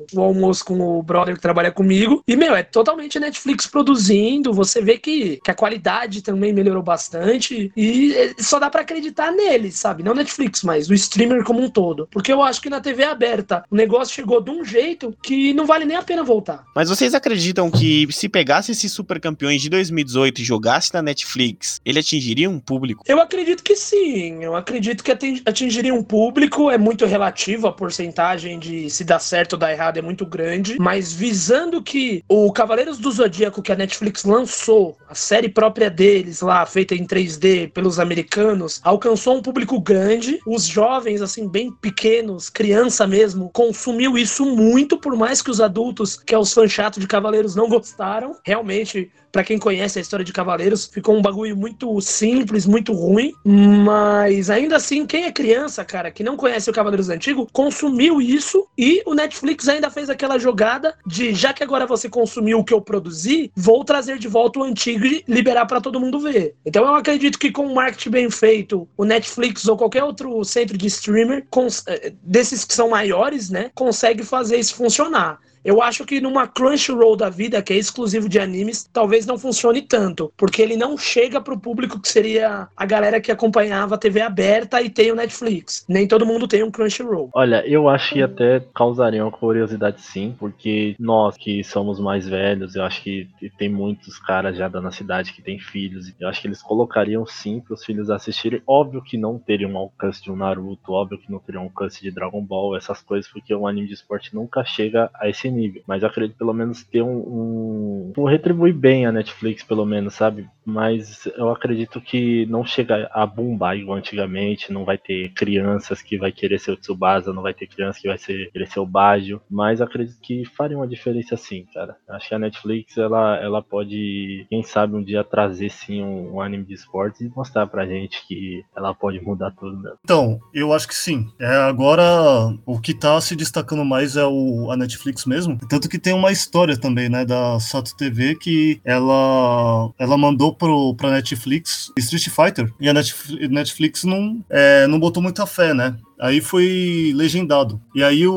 o- o almoço com o brother que trabalha comigo. E, meu, é totalmente Netflix produzindo. Você vê que, que a qualidade também melhorou bastante. E eh, só dá pra acreditar nele, sabe? Não Netflix, mas o streamer como um todo. Porque eu acho que na TV aberta o negócio chegou de um jeito que não vale nem a pena voltar. Mas vocês acreditam que se pegasse esses super campeões de 2018 e jogasse na Netflix, ele atingiria um público? Eu acredito que sim. Eu acredito que ating- atingiria um público. É muito relativo a porcentagem de se dar certo ou dar errado é muito grande. Mas visando que o Cavaleiros do Zodíaco que a Netflix lançou, a série própria deles lá, feita em 3D pelos americanos, alcançou um público grande. Os jovens, assim, bem pequenos, criança mesmo, consumiu isso muito, por mais que os adultos, que é os fãs chatos de Cavaleiros, não gostaram. Realmente, Pra quem conhece a história de Cavaleiros, ficou um bagulho muito simples, muito ruim. Mas ainda assim, quem é criança, cara, que não conhece o Cavaleiros Antigo, consumiu isso e o Netflix ainda fez aquela jogada de já que agora você consumiu o que eu produzi, vou trazer de volta o antigo e liberar pra todo mundo ver. Então eu acredito que com um marketing bem feito, o Netflix ou qualquer outro centro de streamer, eh, desses que são maiores, né, consegue fazer isso funcionar. Eu acho que numa Crunchyroll da vida, que é exclusivo de animes, talvez não funcione tanto, porque ele não chega pro público que seria a galera que acompanhava a TV aberta e tem o Netflix. Nem todo mundo tem um Crunchyroll. Olha, eu acho que até causaria uma curiosidade sim, porque nós que somos mais velhos, eu acho que tem muitos caras já da nossa cidade que têm filhos, eu acho que eles colocariam sim para os filhos assistirem. Óbvio que não teriam alcance de um Naruto, óbvio que não teriam alcance de Dragon Ball, essas coisas, porque um anime de esporte nunca chega a esse Mas eu acredito pelo menos ter um, um, retribuir bem a Netflix, pelo menos, sabe? Mas eu acredito que não chega a bombar igual antigamente, não vai ter crianças que vai querer ser o Tsubasa, não vai ter criança que vai ser, querer ser o Baggio, mas acredito que faria uma diferença sim, cara. Acho que a Netflix, ela, ela pode, quem sabe, um dia trazer sim um, um anime de esportes e mostrar pra gente que ela pode mudar tudo mesmo. Então, eu acho que sim. É, agora, o que tá se destacando mais é o, a Netflix mesmo. Tanto que tem uma história também, né, da Sato TV, que ela, ela mandou pro, pra Netflix Street Fighter, e a Netf- Netflix não, é, não botou muita fé, né? Aí foi legendado. E aí o,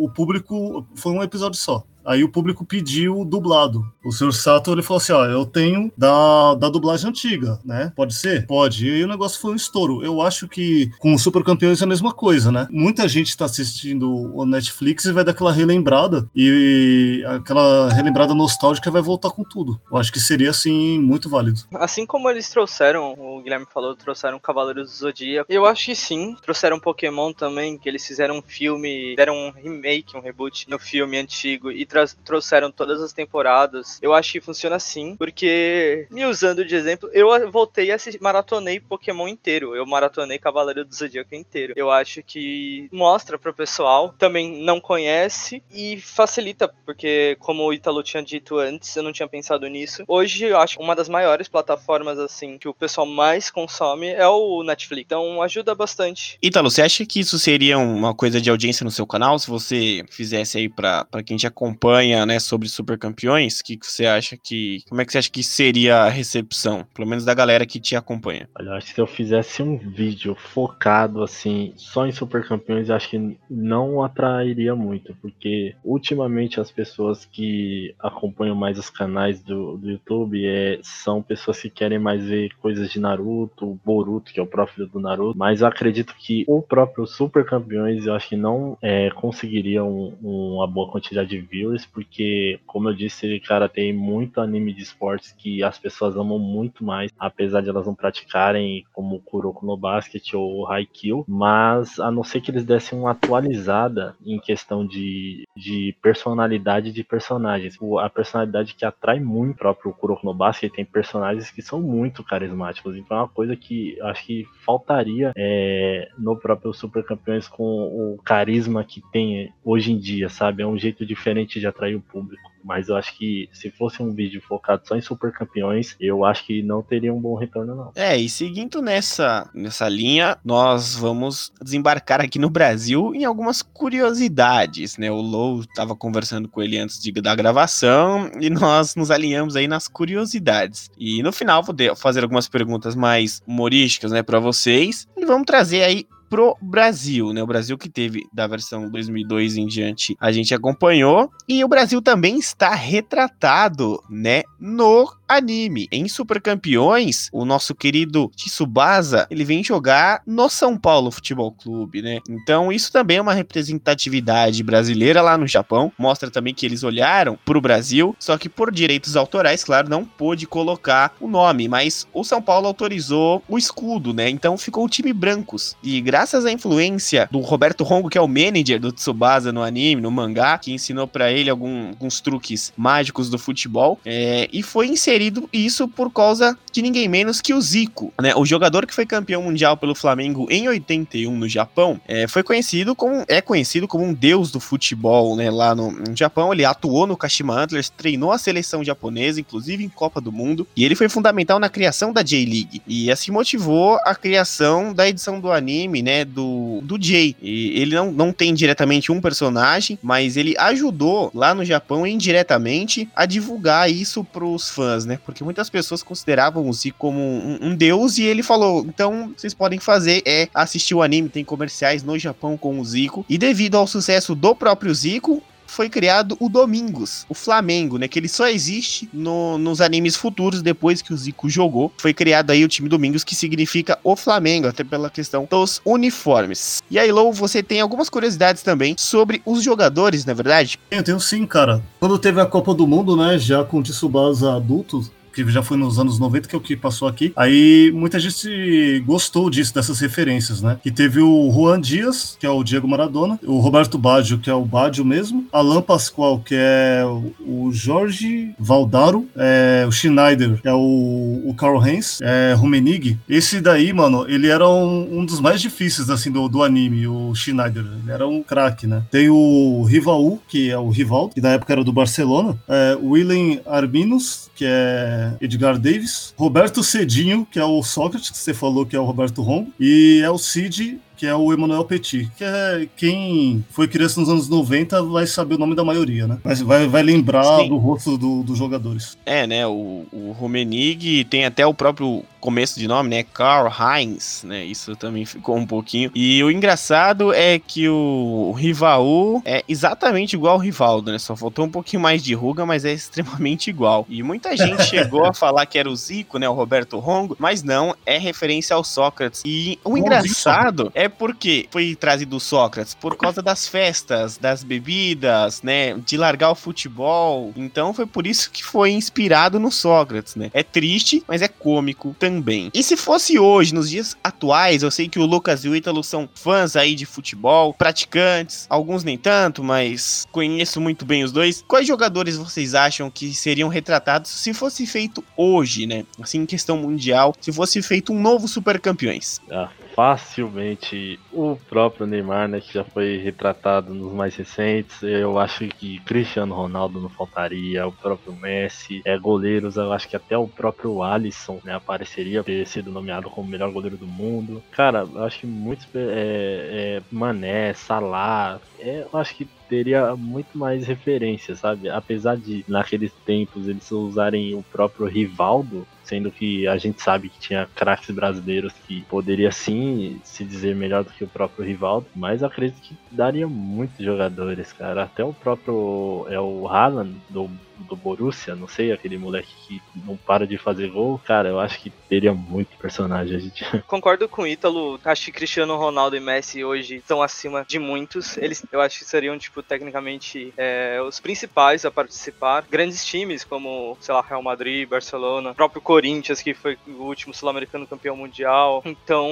o público. Foi um episódio só. Aí o público pediu dublado. O senhor Sato ele falou assim: ó, eu tenho da, da dublagem antiga, né? Pode ser? Pode. E aí o negócio foi um estouro. Eu acho que com o Super Campeões é a mesma coisa, né? Muita gente tá assistindo o Netflix e vai dar aquela relembrada. E aquela relembrada nostálgica vai voltar com tudo. Eu acho que seria, assim, muito válido. Assim como eles trouxeram, o Guilherme falou, trouxeram Cavaleiros do Zodíaco, eu acho que sim. Trouxeram Pokémon também, que eles fizeram um filme, deram um remake, um reboot no filme antigo e tra- trouxeram todas as temporadas. Eu acho que funciona assim, porque, me usando de exemplo, eu voltei a assistir, maratonei Pokémon inteiro. Eu maratonei Cavaleiro do Zodíaco inteiro. Eu acho que mostra pro pessoal, também não conhece e facilita, porque como o Italo tinha dito antes, eu não tinha pensado nisso. Hoje eu acho uma das maiores plataformas assim que o pessoal mais consome é o Netflix. Então ajuda bastante. Ítalo, você acha que isso seria uma coisa de audiência no seu canal? Se você fizesse aí pra quem te acompanha, né, sobre super campeões, o que, você acha que. Como é que você acha que seria a recepção? Pelo menos da galera que te acompanha. Olha, acho que se eu fizesse um vídeo focado assim, só em super campeões, eu acho que não atrairia muito, porque ultimamente as pessoas que acompanham mais os canais do, do YouTube é, são pessoas que querem mais ver coisas de Naruto, Boruto, que é o próprio do Naruto, mas eu acredito que o próprio Super Campeões eu acho que não é, conseguiria um- uma boa quantidade de porque, como eu disse, cara, tem muito anime de esportes que as pessoas amam muito mais, apesar de elas não praticarem, como o Kuroko no Basket ou o Haikyuu, mas a não ser que eles dessem uma atualizada em questão de, de personalidade de personagens. A personalidade que atrai muito o próprio Kuroko no Basket tem personagens que são muito carismáticos, então é uma coisa que acho que faltaria é, no próprio Super Campeões com o carisma que tem hoje em dia, sabe? É um jeito diferente de atrair o público. Mas eu acho que se fosse um vídeo focado só em super campeões, eu acho que não teria um bom retorno, não. É, e seguindo nessa, nessa linha, nós vamos desembarcar aqui no Brasil em algumas curiosidades, né? O Low estava conversando com ele antes de, da gravação e nós nos alinhamos aí nas curiosidades. E no final vou fazer algumas perguntas mais humorísticas, né, para vocês e vamos trazer aí pro Brasil, né? O Brasil que teve da versão 2002 em diante, a gente acompanhou e o Brasil também está retratado, né, no anime. Em Super Campeões, o nosso querido Tsubasa, ele vem jogar no São Paulo Futebol Clube, né? Então isso também é uma representatividade brasileira lá no Japão. Mostra também que eles olharam pro Brasil, só que por direitos autorais, claro, não pôde colocar o nome, mas o São Paulo autorizou o escudo, né? Então ficou o time brancos. E graças à influência do Roberto Hongo, que é o manager do Tsubasa no anime, no mangá, que ensinou pra ele algum- alguns truques mágicos do futebol, é, e foi inserido isso por causa de ninguém menos que o Zico, né? O jogador que foi campeão mundial pelo Flamengo em 81 no Japão, é, foi conhecido como é conhecido como um deus do futebol, né? Lá no, no Japão, ele atuou no Kashima Antlers, treinou a seleção japonesa, inclusive em Copa do Mundo, e ele foi fundamental na criação da J-League. E assim motivou a criação da edição do anime, né? Do, do J. E ele não, não tem diretamente um personagem, mas ele ajudou lá no Japão indiretamente a divulgar isso pros fãs, né? Porque muitas pessoas consideravam o Zico como um, um deus e ele falou: então vocês podem fazer é assistir o anime, tem comerciais no Japão com o Zico. E devido ao sucesso do próprio Zico, foi criado o Domingos, o Flamengo, né? Que ele só existe no- nos animes futuros depois que o Zico jogou. Foi criado aí o time Domingos, que significa o Flamengo, até pela questão dos uniformes. E aí, Lou, você tem algumas curiosidades também sobre os jogadores, na é verdade? Eu tenho sim, cara. Quando teve a Copa do Mundo, né, já com o Tsubasa adulto, que já foi nos anos 90, que é o que passou aqui, aí muita gente gostou disso, dessas referências, né? Que teve o Juan Dias, que é o Diego Maradona, o Roberto Baggio, que é o Baggio mesmo, Alan Pascoal, que é o- Jorge Valdaro, é, o Schneider, que é o, o Karl Heinz, é, Rumenig. Esse daí, mano, ele era um, um dos mais difíceis, assim, do, do anime, o Schneider. Ele era um craque, né? Tem o Rivaú, que é o Rivaldo, que na época era do Barcelona, é, o William Arminus, que é Edgar Davis, Roberto Cedinho, que é o Sócrates, que você falou que é o Roberto Ron, e é o Cid, que é o Emmanuel Petit, que é quem foi criança nos anos 90 vai saber o nome da maioria, né? Mas vai, vai lembrar Sim. do rosto do- dos jogadores. É, né? O, o Rumenig tem até o próprio começo de nome, né? Karl Heinz, né? Isso também ficou um pouquinho. E o engraçado é que o Rivaú é exatamente igual ao Rivaldo, né? Só faltou um pouquinho mais de ruga, mas é extremamente igual. E muita gente chegou a falar que era o Zico, né? O Roberto Rongo, mas não, é referência ao Sócrates. E o engraçado é porque foi trazido o Sócrates por causa das festas, das bebidas, né? De largar o futebol. Então foi por isso que foi inspirado no Sócrates, né? É triste, mas é cômico também. E se fosse hoje, nos dias atuais, eu sei que o Lucas e o Ítalo são fãs aí de futebol, praticantes, alguns nem tanto, mas conheço muito bem os dois. Quais jogadores vocês acham que seriam retratados se fosse feito hoje, né? Assim, em questão mundial, se fosse feito um novo Super Campeões? Ah, facilmente o próprio Neymar, né, que já foi retratado nos mais recentes. Eu acho que Cristiano Ronaldo não faltaria, o próprio Messi, é, goleiros, eu acho que até o próprio Alisson né, apareceria ter sido nomeado como melhor goleiro do mundo. Cara, eu acho que muitos é, é, Mané, Salah, é, eu acho que teria muito mais referência, sabe? Apesar de naqueles tempos eles usarem o próprio Rivaldo, sendo que a gente sabe que tinha craques brasileiros que poderia sim se dizer melhor do que o próprio Rivaldo, mas acredito que daria muitos jogadores, cara. Até o próprio é o Haaland do do Borussia, não sei, aquele moleque que não para de fazer gol, cara, eu acho que teria muito personagem. A gente Concordo com o Ítalo, acho que Cristiano Ronaldo e Messi hoje estão acima de muitos. Eles, eu acho que seriam, tipo, tecnicamente é, os principais a participar. Grandes times como, sei lá, Real Madrid, Barcelona, próprio Corinthians, que foi o último sul-americano campeão mundial. Então,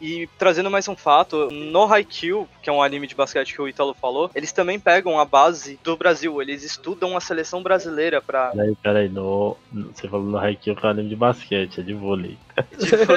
e trazendo mais um fato, no Haikyuu, que é um anime de basquete que o Ítalo falou, eles também pegam a base do Brasil, eles estudam a seleção brasileira pra. Peraí, peraí, no, você falou no Haikyuu que é um anime de basquete, é de vôlei. Tipo,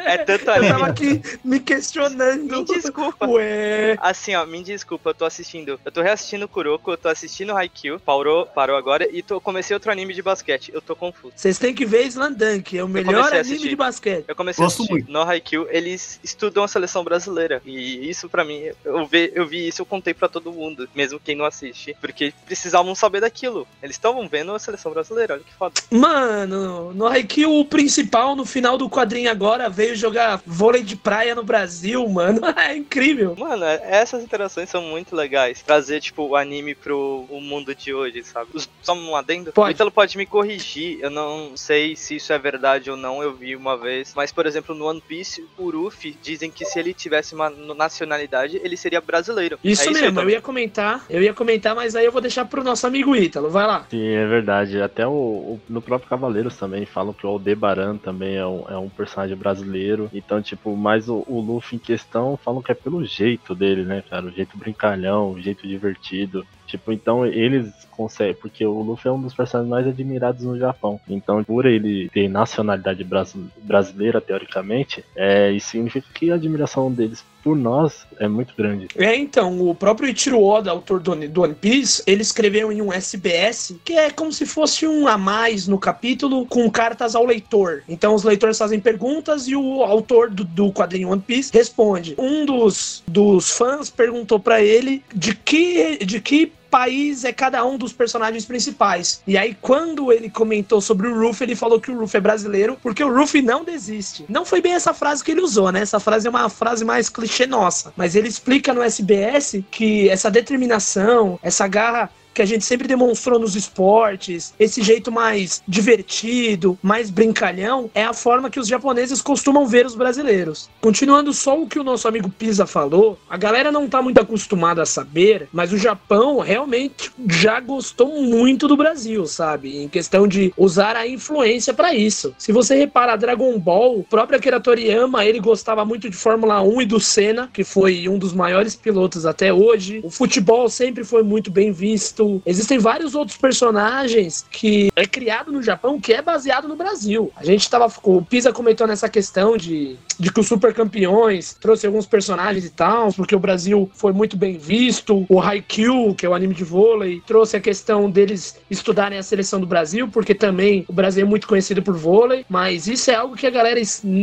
é tanto Eu anime. tava aqui me questionando. Me desculpa. Ué. Assim, ó, me desculpa, eu tô assistindo Eu tô reassistindo Kuroko, eu tô assistindo Haikyuu, parou, parou agora, e tô, comecei outro anime de basquete. Eu tô confuso. Vocês têm que ver Slandunk, é o melhor anime de basquete. Eu comecei Gosto a assistir muito. no Haikyuu, eles estudam a seleção brasileira. E isso pra mim, eu vi, eu vi isso, eu contei pra todo mundo, mesmo quem não assiste. Porque precisavam saber daquilo. Eles estavam vendo a seleção brasileira, olha que foda. Mano, no Haikyuu, o principal no final do quadrinho agora veio jogar vôlei de praia no Brasil, mano. É incrível. Mano, essas interações são muito legais. Trazer, tipo, o anime pro o mundo de hoje, sabe? Só um adendo? Pode. O Ítalo pode me corrigir. Eu não sei se isso é verdade ou não, eu vi uma vez. Mas, por exemplo, no One Piece, o Ruffy, dizem que se ele tivesse uma nacionalidade, ele seria brasileiro. Isso, é mesmo, Ítalo? eu ia comentar, eu ia comentar, mas aí eu vou deixar pro nosso amigo Ítalo, vai lá. Sim, é verdade. Até o, o- no próprio Cavaleiros também falam que o Aldebaran também é um, é um personagem brasileiro. Então, tipo, mas o, o Luffy em questão falam que é pelo jeito dele, né, cara? O jeito brincalhão, o jeito divertido. Tipo, então eles conseguem, porque o Luffy é um dos personagens mais admirados no Japão. Então, por ele ter nacionalidade brasi- brasileira, teoricamente, é, isso significa que a admiração deles por nós é muito grande. É, então, o próprio Ichiro Oda, autor do, do One Piece, ele escreveu em um SBS, que é como se fosse um a mais no capítulo, com cartas ao leitor. Então, os leitores fazem perguntas e o autor do, do quadrinho One Piece responde. Um dos, dos fãs perguntou pra ele de que, de que país é cada um dos personagens principais. E aí, quando ele comentou sobre o Ruffy, ele falou que o Ruffy é brasileiro, porque o Ruffy não desiste. Não foi bem essa frase que ele usou, né? Essa frase é uma frase mais clichê nossa. Mas ele explica no SBS que essa determinação, essa garra que a gente sempre demonstrou nos esportes, esse jeito mais divertido, mais brincalhão, é a forma que os japoneses costumam ver os brasileiros. Continuando só o que o nosso amigo Pisa falou, a galera não tá muito acostumada a saber, mas o Japão realmente já gostou muito do Brasil, sabe? Em questão de usar a influência pra isso. Se você reparar Dragon Ball, o próprio Akira Toriyama, ele gostava muito de Fórmula 1 e do Senna, que foi um dos maiores pilotos até hoje. O futebol sempre foi muito bem visto. Existem vários outros personagens que é criado no Japão que é baseado no Brasil. A gente tava. O Pisa comentou nessa questão de, de que os super campeões trouxe alguns personagens e tal, porque o Brasil foi muito bem visto. O Haikyuu, que é o anime de vôlei, trouxe a questão deles estudarem a seleção do Brasil, porque também o Brasil é muito conhecido por vôlei. Mas isso é algo que a galera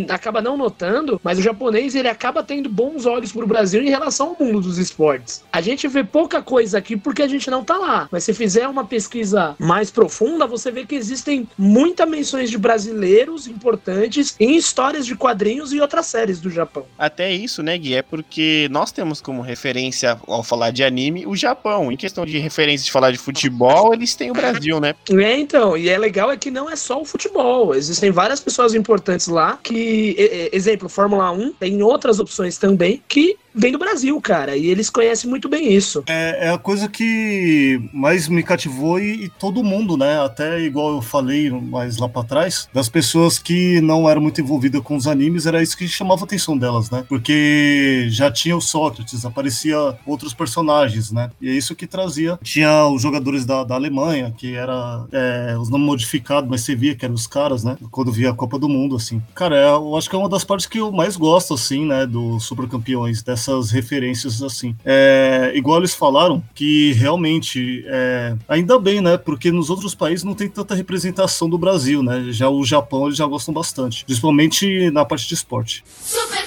acaba não notando, mas o japonês ele acaba tendo bons olhos pro Brasil em relação ao mundo dos esportes. A gente vê pouca coisa aqui porque a gente não tá lá. Mas se fizer uma pesquisa mais profunda, você vê que existem muitas menções de brasileiros importantes em histórias de quadrinhos e outras séries do Japão. Até isso, né, Gui? É porque nós temos como referência, ao falar de anime, o Japão. Em questão de referência de falar de futebol, eles têm o Brasil, né? É, então, e é legal é que não é só o futebol. Existem várias pessoas importantes lá que, exemplo, Fórmula 1, tem outras opções também que vem do Brasil, cara, e eles conhecem muito bem isso. É, é a coisa que mais me cativou e, e todo mundo, né? Até igual eu falei mais lá pra trás, das pessoas que não eram muito envolvidas com os animes, era isso que chamava a atenção delas, né? Porque já tinha o Sócrates, aparecia outros personagens, né? E é isso que trazia. Tinha os jogadores da, da Alemanha, que era é, os nomes modificados, mas você via que eram os caras, né? Quando via a Copa do Mundo, assim. Cara, eu acho que é uma das partes que eu mais gosto, assim, né? Dos Super Campeões, dessas referências, assim. É, igual eles falaram, que realmente, é, ainda bem, né? Porque nos outros países não tem tanta representação do Brasil, né? Já o Japão, eles já gostam bastante. Principalmente na parte de esporte. Super!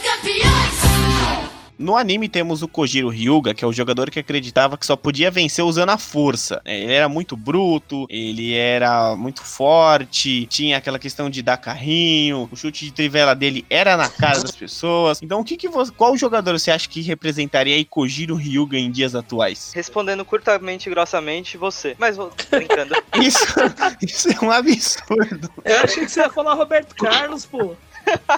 No anime temos o Kojiro Hyuga, que é o jogador que acreditava que só podia vencer usando a força. É, Ele era muito bruto, ele era muito forte, tinha aquela questão de dar carrinho, o chute de trivela dele era na cara das pessoas. Então, o que que você, qual jogador você acha que representaria aí Kojiro Hyuga em dias atuais? Respondendo curtamente e grossamente, você. Mas vou brincando. Isso, isso é um absurdo. Eu achei que você ia falar Roberto Carlos, pô.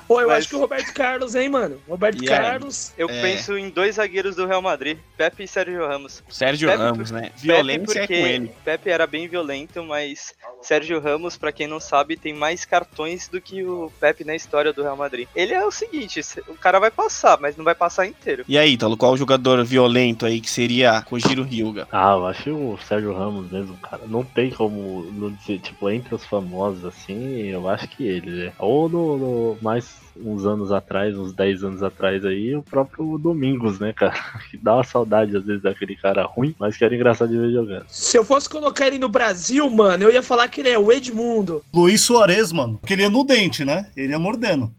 Pô, eu Mas- acho que o Roberto Carlos, hein, mano? Roberto aí? Carlos. Eu É. penso em dois zagueiros do Real Madrid, Pepe e Sérgio Ramos. Sérgio Pepe Ramos, né? Pepe Violência é porque com ele. Pepe era bem violento, mas Sérgio Ramos, pra quem não sabe, tem mais cartões do que o Pepe na história do Real Madrid. Ele é o seguinte, se- o cara vai passar, mas não vai passar inteiro. E aí, Ítalo, qual o jogador violento aí que seria Kojiro Hyuga? Ah, eu acho o Sérgio Ramos mesmo, cara. Não tem como não dizer, tipo, entre os famosos, assim, eu acho que ele, né? Ou no, no- mais uns anos atrás, uns 10 anos atrás aí, o próprio Domingos, né, cara? Que dá uma saudade às vezes daquele cara ruim, mas que era engraçado de ver jogando. Se eu fosse colocar ele no Brasil, mano, eu ia falar que ele é o Edmundo. Luiz Soares, mano. Porque ele é no dente, né? Ele é mordendo.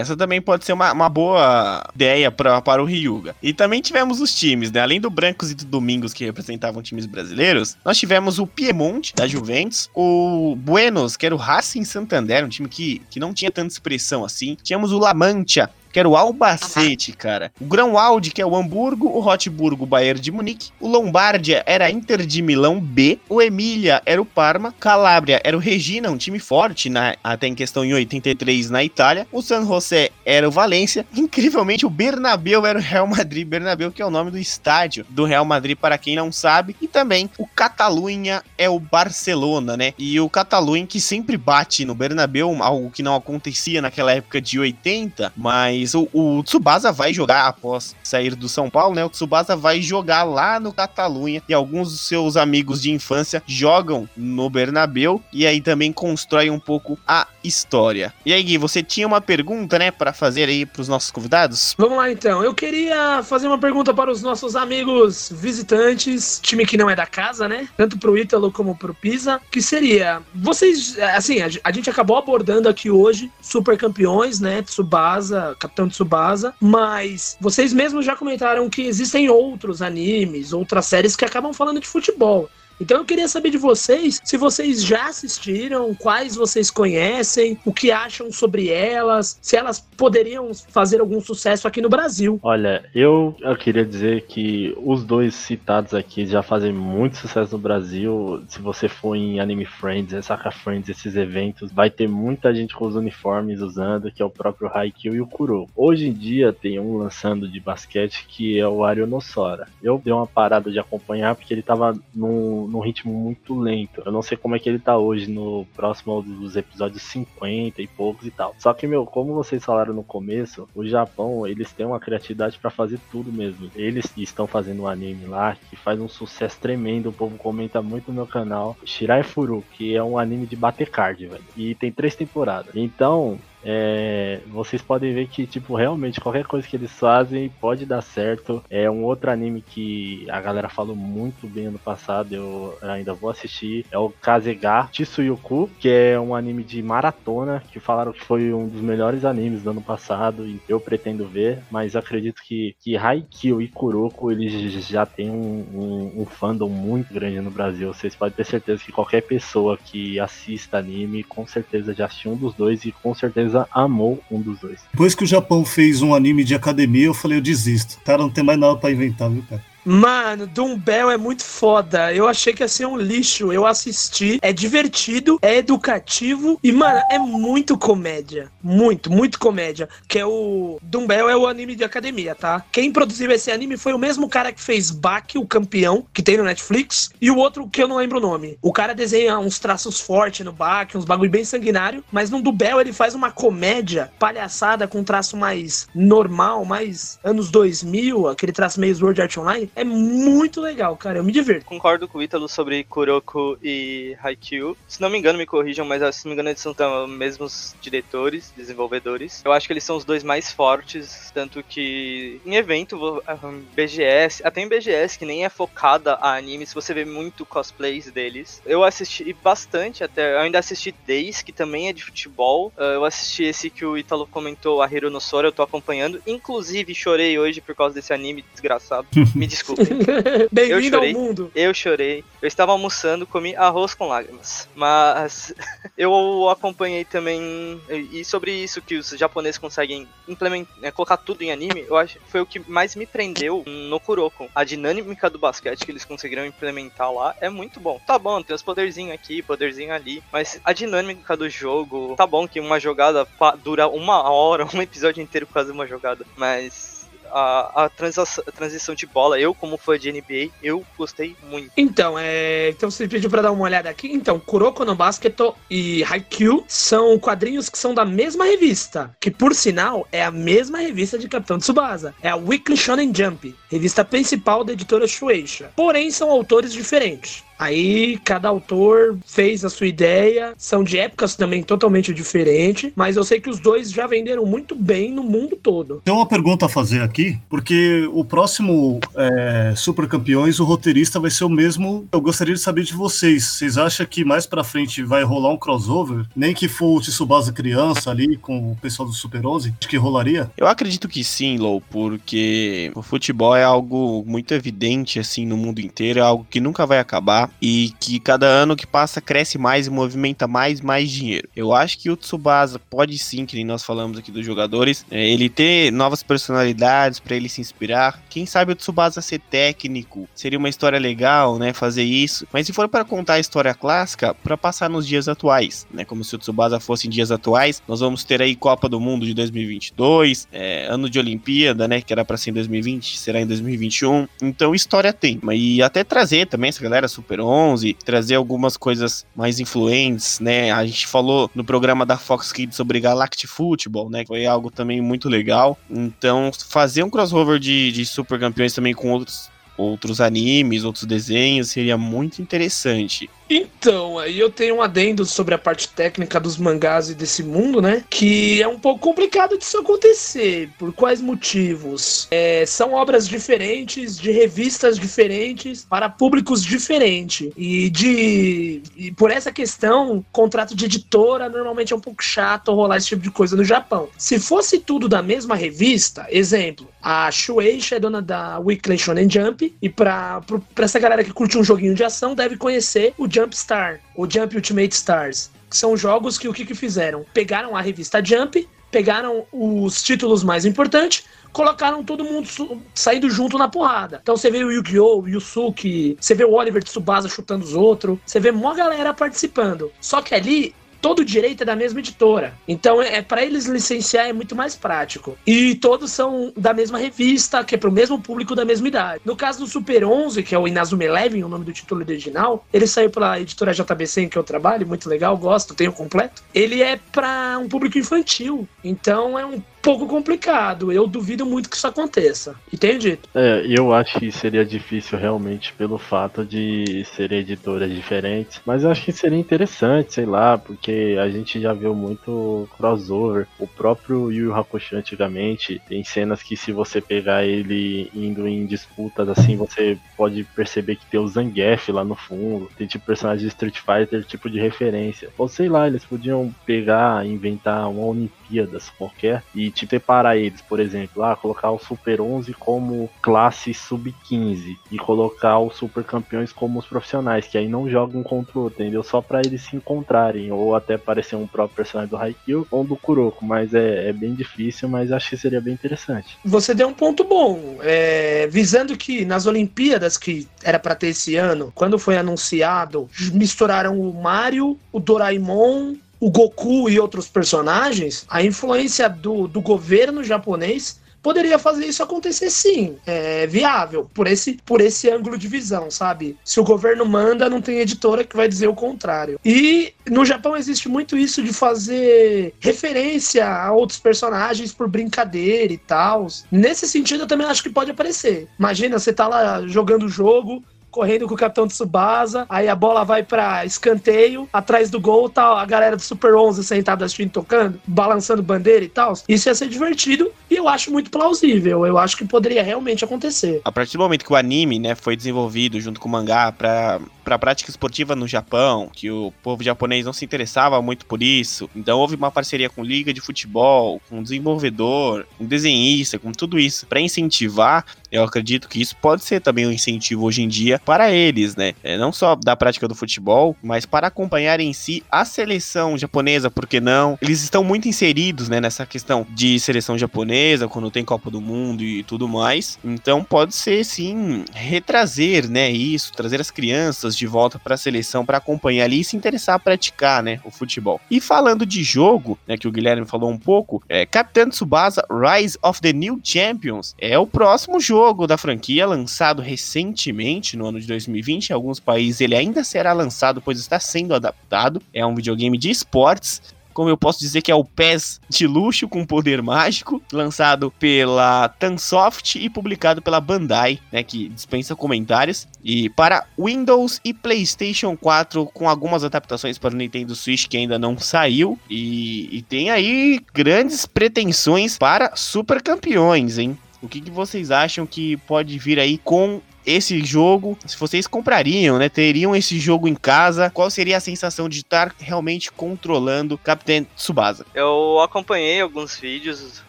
Essa também pode ser uma, uma boa ideia pra, para o Ryuga. E também tivemos os times, né? Além do Brancos e do Domingos, que representavam times brasileiros, nós tivemos o Piemonte, da Juventus, o Buenos, que era o Racing Santander, um time que, que não tinha tanta expressão assim. Tínhamos o La Mancha, que era o Albacete, cara. O Grão-Aldi, que é o Hamburgo, o Hotburgo, o Bayern de Munique. O Lombardia era a Inter de Milão B. O Emília era o Parma. Calabria era o Regina, um time forte, na, até em questão em 83 na Itália. O San José era o Valência. Incrivelmente, o Bernabéu era o Real Madrid. Bernabéu, que é o nome do estádio do Real Madrid, para quem não sabe. E também o Catalunha é o Barcelona, né? E o Catalunha que sempre bate no Bernabéu, algo que não acontecia naquela época de 80, mas o, o Tsubasa vai jogar após sair do São Paulo, né? O Tsubasa vai jogar lá no Catalunha e alguns dos seus amigos de infância jogam no Bernabéu e aí também constrói um pouco a história. E aí, Gui, você tinha uma pergunta, né, para fazer aí pros nossos convidados? Vamos lá então. Eu queria fazer uma pergunta para os nossos amigos visitantes, time que não é da casa, né? Tanto pro Ítalo como pro Pisa, que seria, vocês, assim, a gente acabou abordando aqui hoje super campeões, né? Tsubasa, Capitão Tsubasa, mas vocês mesmos já comentaram que existem outros animes, outras séries que acabam falando de futebol. Então eu queria saber de vocês se vocês já assistiram, quais vocês conhecem, o que acham sobre elas, se elas poderiam fazer algum sucesso aqui no Brasil. Olha, eu, eu queria dizer que os dois citados aqui já fazem muito sucesso no Brasil. Se você for em Anime Friends, Saca Friends, esses eventos, vai ter muita gente com os uniformes usando, que é o próprio Haikyuu e o Kuro. Hoje em dia tem um lançando de basquete que é o Arionossora. Eu dei uma parada de acompanhar porque ele tava num, num ritmo muito lento. Eu não sei como é que ele tá hoje no próximo dos episódios 50 e poucos e tal. Só que, meu, como vocês falaram no começo, o Japão, eles têm uma criatividade pra fazer tudo mesmo. Eles estão fazendo um anime lá que faz um sucesso tremendo, o povo comenta muito no meu canal. Shirai Furu, que é um anime de bater card, velho. E tem três temporadas. Então, é, vocês podem ver que, tipo, realmente qualquer coisa que eles fazem pode dar certo. É um outro anime que a galera falou muito bem ano passado, eu ainda vou assistir. É o Kazega Tsuyuku, que é um anime de maratona, que falaram que foi um dos melhores animes do ano passado, e eu pretendo ver, mas acredito que, que Haikyuu e Kuroko, eles já têm um, um, um fandom muito grande no Brasil. Vocês podem ter certeza que qualquer pessoa que assista anime, com certeza já assistiu um dos dois e com certeza amou um dos dois. Depois que o Japão fez um anime de academia, eu falei, eu desisto. O cara não tem mais nada pra inventar, viu, cara? Mano, Dumbbell é muito foda. Eu achei que ia ser um lixo. Eu assisti. É divertido, é educativo e, mano, é muito comédia. Muito, muito comédia. Que é o. Dumbbell é o anime de academia, tá? Quem produziu esse anime foi o mesmo cara que fez Baki, o campeão, que tem no Netflix, e o outro que eu não lembro o nome. O cara desenha uns traços fortes no Baki, uns bagulho bem sanguinário, mas no Dumbbell ele faz uma comédia palhaçada com um traço mais normal, mais anos 2000, aquele traço meio Sword Art Online. É muito legal, cara. Eu me divirto. Concordo com o Ítalo sobre Kuroko e Haikyuu. Se não me engano, me corrijam, mas se não me engano, eles são os mesmos diretores, desenvolvedores. Eu acho que eles são os dois mais fortes, tanto que em evento, vo- aham, BGS, até em BGS, que nem é focada a animes, você vê muito cosplays deles. Eu assisti bastante até, eu ainda assisti Days, que também é de futebol. Ah, Eu assisti esse que o Ítalo comentou, a Hiro no Sora, eu tô acompanhando. Inclusive, chorei hoje por causa desse anime desgraçado. Me desculpem. Bem-vindo ao chorei. mundo. Eu chorei. Eu estava almoçando, comi arroz com lágrimas. Mas eu acompanhei também. E sobre isso que os japoneses conseguem implementar, né, colocar tudo em anime, eu acho que foi o que mais me prendeu no Kuroko. A dinâmica do basquete que eles conseguiram implementar lá é muito bom. Tá bom, tem os poderzinhos aqui, poderzinho ali. Mas a dinâmica do jogo. Tá bom que uma jogada dura uma hora, um episódio inteiro de uma jogada. Mas a, a, transa- a transição de bola. Eu, como fã de NBA, eu gostei muito. Então, é... então você pediu pra dar uma olhada aqui. Então, Kuroko no Basket e Haikyuu são quadrinhos que são da mesma revista, que por sinal é a mesma revista de Capitão Tsubasa. É a Weekly Shonen Jump, revista principal da editora Shueisha. Porém, são autores diferentes. Aí cada autor fez a sua ideia, são de épocas também totalmente diferentes, mas eu sei que os dois já venderam muito bem no mundo todo. Tem uma pergunta a fazer aqui, porque o próximo é, Super Campeões, o roteirista vai ser o mesmo. Eu gostaria de saber de vocês. Vocês acham que mais pra frente vai rolar um crossover? Nem que for o Tsubasa criança ali com o pessoal do Super 11? Acho que rolaria? Eu acredito que sim, Lou, porque o futebol é algo muito evidente assim no mundo inteiro, é algo que nunca vai acabar e que cada ano que passa cresce mais e movimenta mais mais dinheiro. Eu acho que o Tsubasa pode sim, que nem nós falamos aqui dos jogadores, é, ele ter novas personalidades para ele se inspirar. Quem sabe o Tsubasa ser técnico, seria uma história legal, né, fazer isso. Mas se for para contar a história clássica, para passar nos dias atuais, né, como se o Tsubasa fosse em dias atuais, nós vamos ter aí Copa do Mundo de 2022, é, ano de Olimpíada, né, que era para ser em 2020, será em 2021. Então história tem, e até trazer também essa galera Super 11, trazer algumas coisas mais influentes, né? A gente falou no programa da Fox Kids sobre Galactic Football, né? Foi algo também muito legal. Então, fazer um crossover de, de super campeões também com outros outros animes, outros desenhos, seria muito interessante. Então, aí eu tenho um adendo sobre a parte técnica dos mangás e desse mundo, né? Que é um pouco complicado disso acontecer. Por quais motivos? É, são obras diferentes, de revistas diferentes, para públicos diferentes. E de. E por essa questão, contrato de editora normalmente é um pouco chato rolar esse tipo de coisa no Japão. Se fosse tudo da mesma revista, exemplo, a Shueisha é dona da Weekly Shonen Jump, e pra, pra essa galera que curte um joguinho de ação, deve conhecer o Jump Star, o Jump Ultimate Stars. São jogos que o que, que fizeram? Pegaram a revista Jump, pegaram os títulos mais importantes, colocaram todo mundo saindo junto na porrada. Então você vê o Yu-Gi-Oh!, o Yusuke, você vê o Oliver Tsubasa chutando os outros, você vê mó galera participando. Só que ali todo direito é da mesma editora. Então, é para eles licenciar é muito mais prático. E todos são da mesma revista, que é pro mesmo público da mesma idade. No caso do Super 11, que é o Inazuma Eleven, o nome do título original, ele saiu pela editora JBC em que eu trabalho, muito legal, gosto, tenho completo. Ele é para um público infantil. Então, é um pouco complicado. Eu duvido muito que isso aconteça. Entendi? É, eu acho que seria difícil realmente pelo fato de serem editoras diferentes, mas eu acho que seria interessante, sei lá, porque a gente já viu muito crossover. O próprio Yu Yu Hakusho antigamente tem cenas que se você pegar ele indo em disputas assim, você pode perceber que tem o Zangief lá no fundo, tem tipo personagem de Street Fighter tipo de referência. Ou sei lá, eles podiam pegar, inventar uma Olimpíadas qualquer e tipo separar eles, por exemplo, ah, colocar o Super 11 como classe sub-15 e colocar os Super Campeões como os profissionais, que aí não jogam contra o outro, entendeu? Só pra eles se encontrarem, ou até parecer um próprio personagem do Haikyuu ou do Kuroko, mas é, é bem difícil, mas acho que seria bem interessante. Você deu um ponto bom, é, visando que nas Olimpíadas que era pra ter esse ano, quando foi anunciado, misturaram o Mario, o Doraemon, o Goku e outros personagens, a influência do, do governo japonês poderia fazer isso acontecer sim. É viável, por esse, por esse ângulo de visão, sabe? Se o governo manda, não tem editora que vai dizer o contrário. E no Japão existe muito isso de fazer referência a outros personagens por brincadeira e tal. Nesse sentido, eu também acho que pode aparecer. Imagina, você tá lá jogando o jogo, correndo com o capitão Tsubasa, aí a bola vai pra escanteio, atrás do gol tá a galera do Super 11 sentada assistindo, tocando, balançando bandeira e tal. Isso ia ser divertido e eu acho muito plausível. Eu acho que poderia realmente acontecer. A partir do momento que o anime, né, foi desenvolvido junto com o mangá para para prática esportiva no Japão, que o povo japonês não se interessava muito por isso. Então houve uma parceria com liga de futebol, com desenvolvedor, com desenhista, com tudo isso para incentivar. Eu acredito que isso pode ser também um incentivo hoje em dia para eles, né? É, não só da prática do futebol, mas para acompanhar em si a seleção japonesa, por que não? Eles estão muito inseridos, né, nessa questão de seleção japonesa, quando tem Copa do Mundo e tudo mais. Então pode ser sim retrazer, né, isso, trazer as crianças de volta para a seleção para acompanhar ali e se interessar a praticar, né, o futebol. E falando de jogo, né, que o Guilherme falou um pouco, é Capitão Tsubasa Rise of the New Champions é o próximo jogo da franquia lançado recentemente no ano de 2020. Em alguns países ele ainda será lançado, pois está sendo adaptado. É um videogame de esportes como eu posso dizer que é o PES de luxo com poder mágico, lançado pela Tansoft e publicado pela Bandai, né, que dispensa comentários, e para Windows e PlayStation 4 com algumas adaptações para o Nintendo Switch que ainda não saiu e, e tem aí grandes pretensões para super campeões, hein? O que, que vocês acham que pode vir aí com esse jogo, se vocês comprariam, né? Teriam esse jogo em casa, qual seria a sensação de estar realmente controlando Capitão Tsubasa? Eu acompanhei alguns vídeos,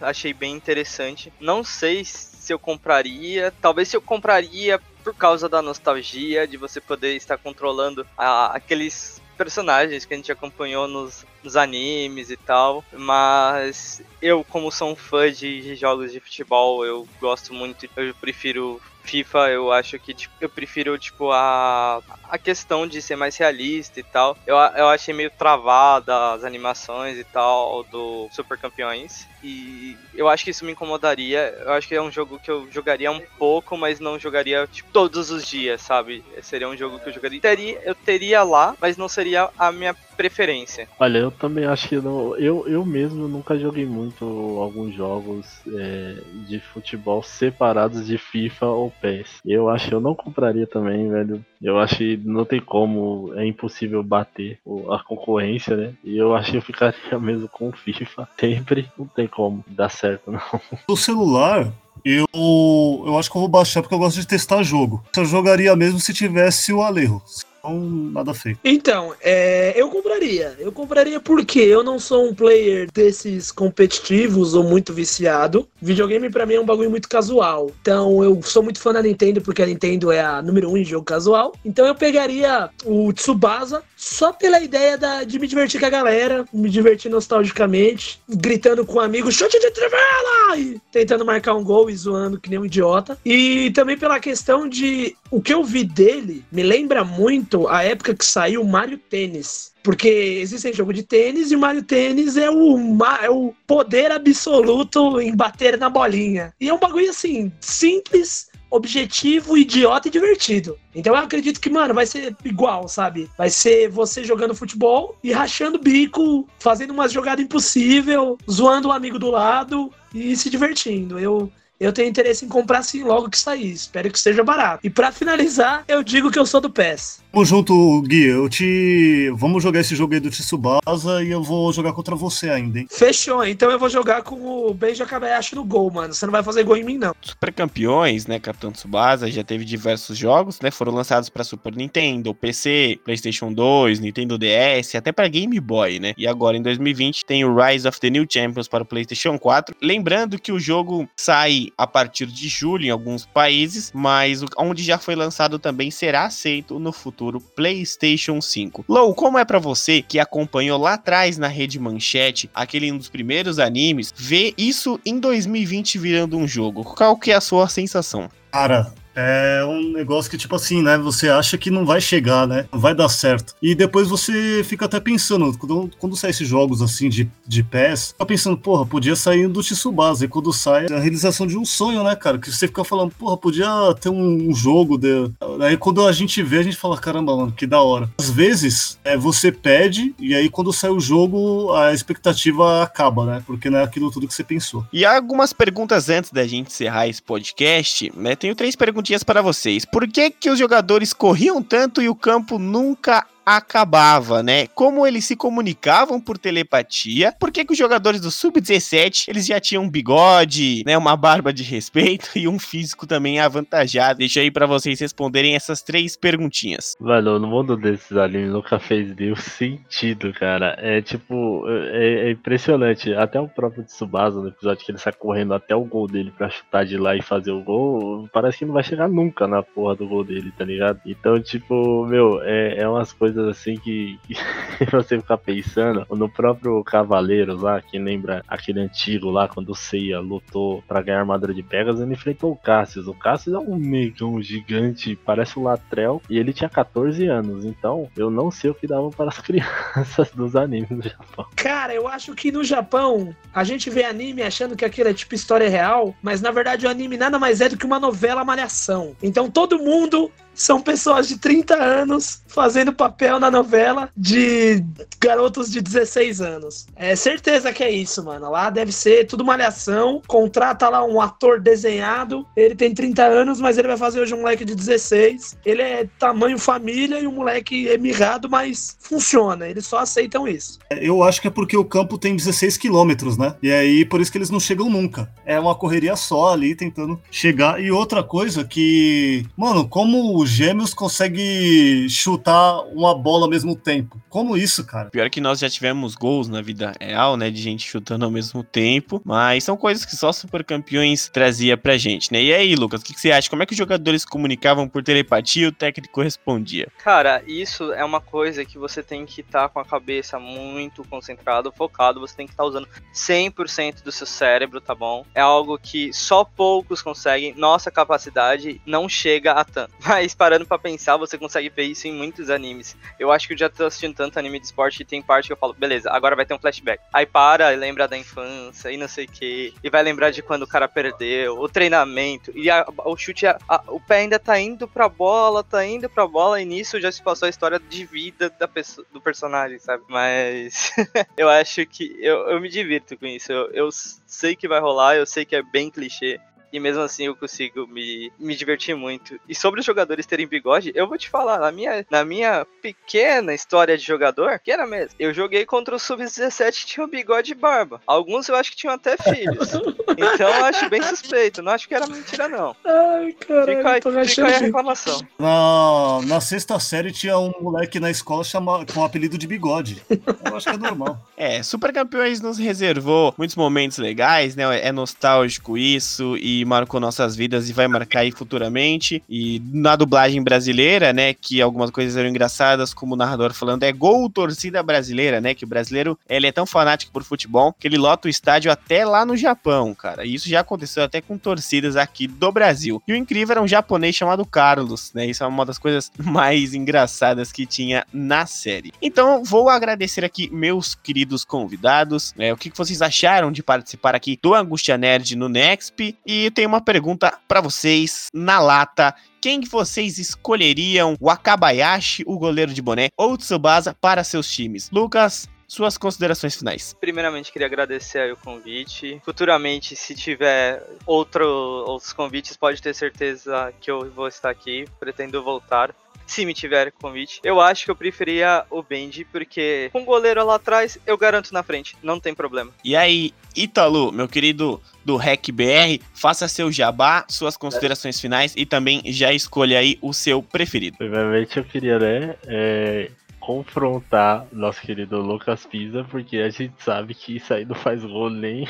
achei bem interessante. Não sei se eu compraria, talvez se eu compraria por causa da nostalgia de você poder estar controlando a- aqueles personagens que a gente acompanhou nos, nos animes e tal, mas eu como sou um fã de, de jogos de futebol, eu gosto muito, eu prefiro FIFA, eu acho que tipo, eu prefiro tipo a, a questão de ser mais realista e tal. Eu, eu achei meio travada as animações e tal do Super Campeões. E eu acho que isso me incomodaria. Eu acho que é um jogo que eu jogaria um pouco, mas não jogaria tipo, todos os dias, sabe? Seria um jogo que eu jogaria. Teria, eu teria lá, mas não seria a minha preferência. Olha, eu também acho que não. Eu, eu mesmo nunca joguei muito alguns jogos é, de futebol separados de FIFA ou PES. Eu acho que eu não compraria também, velho. Eu acho que não tem como, é impossível bater a concorrência, né? E eu acho que eu ficaria mesmo com o FIFA sempre. Não tem como dar certo, não. No celular, eu, eu acho que eu vou baixar porque eu gosto de testar jogo. Eu jogaria mesmo se tivesse o Alejo. Então, nada feito. Então, é, eu compraria. Eu compraria porque eu não sou um player desses competitivos ou muito viciado. Videogame pra mim é um bagulho muito casual. Então, eu sou muito fã da Nintendo porque a Nintendo é a número um em jogo casual. Então, eu pegaria o Tsubasa só pela ideia da- de me divertir com a galera, me divertir nostalgicamente, gritando com um amigo, chute de trivela! E tentando marcar um gol e zoando que nem um idiota. E também pela questão de o que eu vi dele me lembra muito a época que saiu o Mario Tênis. Porque existem jogo de tênis e o Mario Tênis é o, é o poder absoluto em bater na bolinha. E é um bagulho assim, simples, objetivo, idiota e divertido. Então eu acredito que, mano, vai ser igual, sabe? Vai ser você jogando futebol e rachando o bico, fazendo umas jogadas impossível, zoando um amigo do lado e se divertindo. Eu. Eu tenho interesse em comprar sim logo que sair. Espero que seja barato. E pra finalizar, eu digo que eu sou do PES. Tamo junto, Gui. Eu te. Vamos jogar esse jogo aí do Tsubasa e eu vou jogar contra você ainda, hein? Fechou. Então eu vou jogar com o Benja Kabayashi no gol, mano. Você não vai fazer gol em mim, não. Super Campeões, né, Capitão Tsubasa, já teve diversos jogos, né, foram lançados para Super Nintendo, PC, PlayStation 2, Nintendo DS, até para Game Boy, né? E agora em 2020 tem o Rise of the New Champions para o PlayStation 4. Lembrando que o jogo sai a partir de julho em alguns países, mas onde já foi lançado também será aceito no futuro PlayStation 5. Lou, como é para você que acompanhou lá atrás na rede Manchete, aquele um dos primeiros animes, ver isso em 2020 virando um jogo? Qual que é a sua sensação? Cara, é um negócio que, tipo assim, né? Você acha que não vai chegar, né? Não vai dar certo. E depois você fica até pensando, quando, quando sai esses jogos assim de, de PES, fica pensando, porra, podia sair do Tsubasa. E quando sai, é a realização de um sonho, né, cara? Que você fica falando, porra, podia ter um, um jogo. De... Aí quando a gente vê, a gente fala, caramba, mano, que da hora. Às vezes, é, você pede, e aí quando sai o jogo, a expectativa acaba, né? Porque não é aquilo tudo que você pensou. E há algumas perguntas antes da gente encerrar esse podcast, né? Tenho três perguntinhas para vocês. Por que que os jogadores corriam tanto e o campo nunca acabava, né? Como eles se comunicavam por telepatia, por que, que os jogadores do Sub-17 eles já tinham um bigode, né? Uma barba de respeito e um físico também avantajado? Deixa aí pra vocês responderem essas três perguntinhas. Velho, no mundo desses animes nunca fez nenhum sentido, cara. É tipo, é, é impressionante. Até o próprio Tsubasa, no episódio que ele sai correndo até o gol dele pra chutar de lá e fazer o gol, parece que não vai chegar nunca na porra do gol dele, tá ligado? Então, tipo, meu, é, é umas coisas assim que, que você fica pensando. No próprio Cavaleiros lá, quem lembra aquele antigo lá, quando o Seiya lutou pra ganhar a armadura de Pegasus, ele enfrentou o Cassius. O Cassius é um negão gigante, parece o Latrell, e ele tinha 14 anos. Então, eu não sei o que davam para as crianças dos animes do Japão. Cara, eu acho que no Japão a gente vê anime achando que aquilo é tipo história real, mas na verdade o anime nada mais é do que uma novela malhação. Então todo mundo são pessoas de 30 anos fazendo papel na novela de garotos de 16 anos. É certeza que é isso, mano. Lá deve ser tudo malhação. Contrata lá um ator desenhado. Ele tem 30 anos, mas ele vai fazer hoje um moleque de 16. Ele é tamanho família e o moleque é mirrado, mas funciona. Eles só aceitam isso. Eu acho que é porque o campo tem 16 quilômetros, né? E aí, por isso que eles não chegam nunca. É uma correria só ali, tentando chegar. E outra coisa que, mano, como os gêmeos conseguem chutar uma bola ao mesmo tempo? Como isso, cara? Pior que nós já tivemos gols na vida real, né? De gente chutando ao mesmo tempo. Mas são coisas que só super campeões trazia pra gente, né? E aí, Lucas, o que, que você acha? Como é que os jogadores comunicavam por telepatia e o técnico respondia? Cara, isso é uma coisa que você tem que estar com a cabeça muito concentrado, focado, você tem que estar usando 100% do seu cérebro, tá bom? É algo que só poucos conseguem, nossa capacidade não chega a tanto. Mas parando pra pensar, você consegue ver isso em muitos animes. Eu acho que eu já tô assistindo tanto anime de esporte e tem parte que eu falo, beleza, agora vai ter um flashback. Aí para e lembra da infância e não sei o que, e vai lembrar de quando o cara perdeu, o treinamento, e a- o chute, a- a- o pé ainda tá indo pra bola, tá indo pra bola, e nisso já se passou a história de vida da do personagem, sabe? Mas eu acho que eu, eu me divirto com isso. Eu, eu sei que vai rolar, eu sei que é bem clichê. E mesmo assim eu consigo me, me divertir muito. E sobre os jogadores terem bigode, eu vou te falar, na minha, na minha pequena história de jogador, que era mesmo, eu joguei contra o Sub-17 que tinha bigode e barba. Alguns eu acho que tinham até filhos. Então eu acho bem suspeito, não acho que era mentira não. Ai, caralho, Fica aí, fica a reclamação. Na, na sexta série tinha um moleque na escola chama, com o apelido de bigode. Eu acho que é normal. É, Super Campeões nos reservou muitos momentos legais, né? É nostálgico isso e marcou nossas vidas e vai marcar aí futuramente. E na dublagem brasileira, né? Que algumas coisas eram engraçadas, como o narrador falando, é gol torcida brasileira, né? Que o brasileiro ele é tão fanático por futebol que ele lota o estádio até lá no Japão, cara. E isso já aconteceu até com torcidas aqui do Brasil. E o incrível era um japonês chamado Carlos, né? Isso é uma das coisas mais engraçadas que tinha na série. Então, vou agradecer aqui meus queridos convidados. né, o que vocês acharam de participar aqui do Angústia Nerd no Nexp? E tenho uma pergunta pra vocês na lata. Quem que vocês escolheriam? O Akabayashi, o goleiro de boné, ou o Tsubasa para seus times? Lucas, suas considerações finais. Primeiramente, queria agradecer o convite. Futuramente, se tiver outro, outros convites, pode ter certeza que eu vou estar aqui. Pretendo voltar. Se me tiver convite, eu acho que eu preferia o Benji, porque com o goleiro lá atrás, eu garanto na frente, não tem problema. E aí, Ítalo, meu querido do REC BR, faça seu jabá, suas considerações finais e também já escolha aí o seu preferido. Primeiramente eu queria, né, é, confrontar nosso querido Lucas Pisa, porque a gente sabe que isso aí não faz gol nem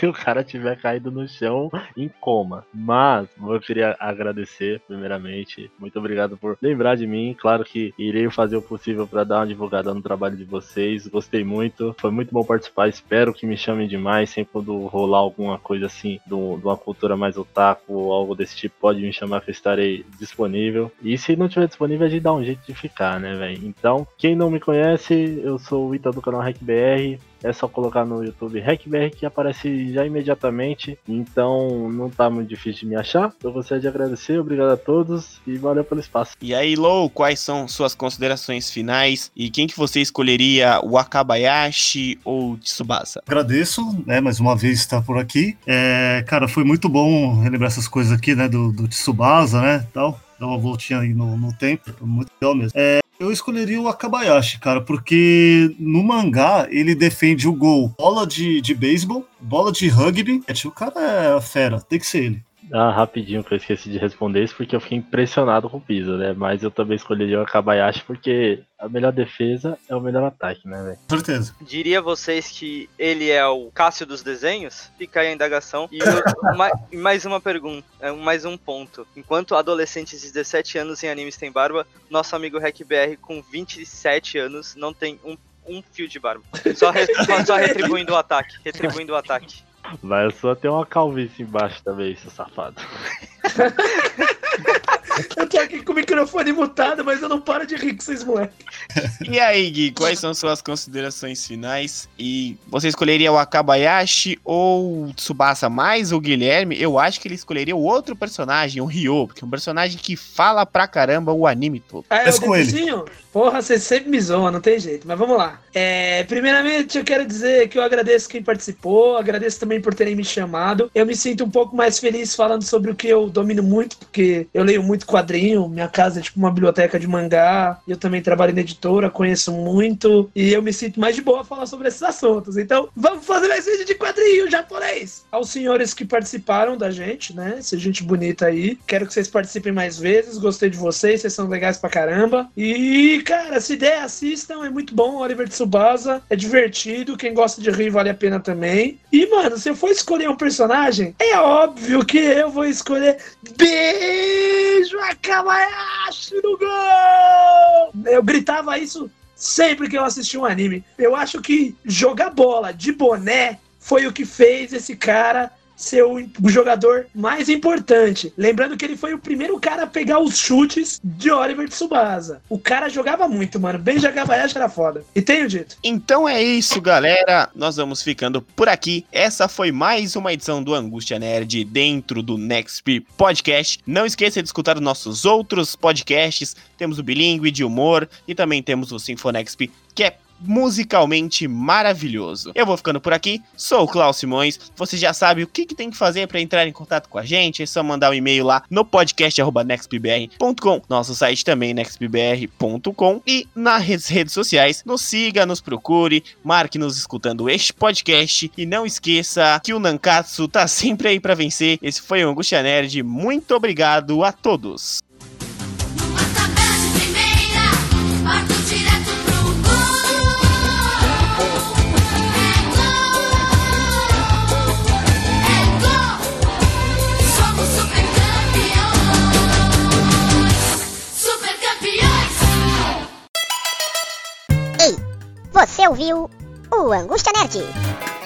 se o cara tiver caído no chão em coma. Mas eu queria agradecer, primeiramente. Muito obrigado por lembrar de mim. Claro que irei fazer o possível para dar uma divulgada no trabalho de vocês. Gostei muito. Foi muito bom participar. Espero que me chamem demais. Sempre quando rolar alguma coisa assim, de um- uma cultura mais otaku ou algo desse tipo, pode me chamar que eu estarei disponível. E se não tiver disponível, a gente dá um jeito de ficar, né, velho? Então, quem não me conhece, eu sou o Ita do canal RecBR. É só colocar no YouTube RecBR que aparece já imediatamente. Então não tá muito difícil de me achar. Eu gostaria de agradecer, obrigado a todos e valeu pelo espaço. E aí, Lou, quais são suas considerações finais? E quem que você escolheria, o Akabayashi ou o Tsubasa? Agradeço, né, mais uma vez estar por aqui. É, cara, foi muito bom relembrar essas coisas aqui, né, do, do Tsubasa, né, tal. Dar uma voltinha aí no, no tempo, muito legal mesmo. É, eu escolheria o Akabayashi, cara, porque no mangá ele defende o gol, bola de, de beisebol, bola de rugby. É, tipo, o cara é fera, tem que ser ele. Ah, rapidinho que eu esqueci de responder isso, porque eu fiquei impressionado com o Pisa, né? Mas eu também escolheria o Akabayashi porque a melhor defesa é o melhor ataque, né, velho? Com certeza. Diria vocês que ele é o Cássio dos desenhos? Fica aí a indagação. E o- ma- e mais uma pergunta, é, mais um ponto. Enquanto adolescentes de 17 anos em animes têm barba, nosso amigo RecBR com 27 anos não tem um, um fio de barba. Só, re- só- só retribuindo o ataque. Retribuindo o ataque. Mas só tem uma calvície embaixo também, seu safado. Eu tô aqui com o microfone mutado, mas eu não paro de rir com vocês, moleque. E aí, Gui, quais são suas considerações finais? E você escolheria o Akabayashi ou o Tsubasa mais o Guilherme? Eu acho que ele escolheria o outro personagem, o Ryo, porque é um personagem que fala pra caramba o anime todo. Ah, é o ele. Porra, você sempre me zoa, não tem jeito. Mas vamos lá. É, primeiramente, eu quero dizer que eu agradeço quem participou, agradeço também por terem me chamado. Eu me sinto um pouco mais feliz falando sobre o que eu domino muito, porque eu leio muito quadrinho, minha casa é tipo uma biblioteca de mangá, eu também trabalho na editora, conheço muito, e eu me sinto mais de boa falar sobre esses assuntos. Então, vamos fazer mais vídeo de quadrinho japonês! Aos senhores que participaram da gente, né? Essa gente bonita aí. Quero que vocês participem mais vezes, gostei de vocês, vocês são legais pra caramba. E, cara, se der, assistam, é muito bom. Oliver Tsubasa, é divertido. Quem gosta de rir vale a pena também. E, mano, se eu for escolher um personagem, é óbvio que eu vou escolher Beijo Akabayashi no gol! Eu gritava isso sempre que eu assisti um anime. Eu acho que jogar bola de boné foi o que fez esse cara ser o jogador mais importante. Lembrando que ele foi o primeiro cara a pegar os chutes de Oliver Tsubasa. O cara jogava muito, mano. Benji Akabayashi era foda. E tenho dito. Então é isso, galera. Nós vamos ficando por aqui. Essa foi mais uma edição do Angústia Nerd dentro do Nextp Podcast. Não esqueça de escutar os nossos outros podcasts. Temos o Bilingue de humor e também temos o Sinfonexp, que é musicalmente maravilhoso. Eu vou ficando por aqui, sou o Klaus Simões. Você já sabe o que, que tem que fazer para entrar em contato com a gente. É só mandar um e-mail lá no podcast@nextpbr.com, nosso site também nextpbr.com e nas redes sociais. Nos siga, nos procure, marque nos escutando este podcast e não esqueça que o Nankatsu tá sempre aí para vencer. Esse foi o Angústia Nerd. Muito obrigado a todos. Numa direto você ouviu o Angústia Nerd?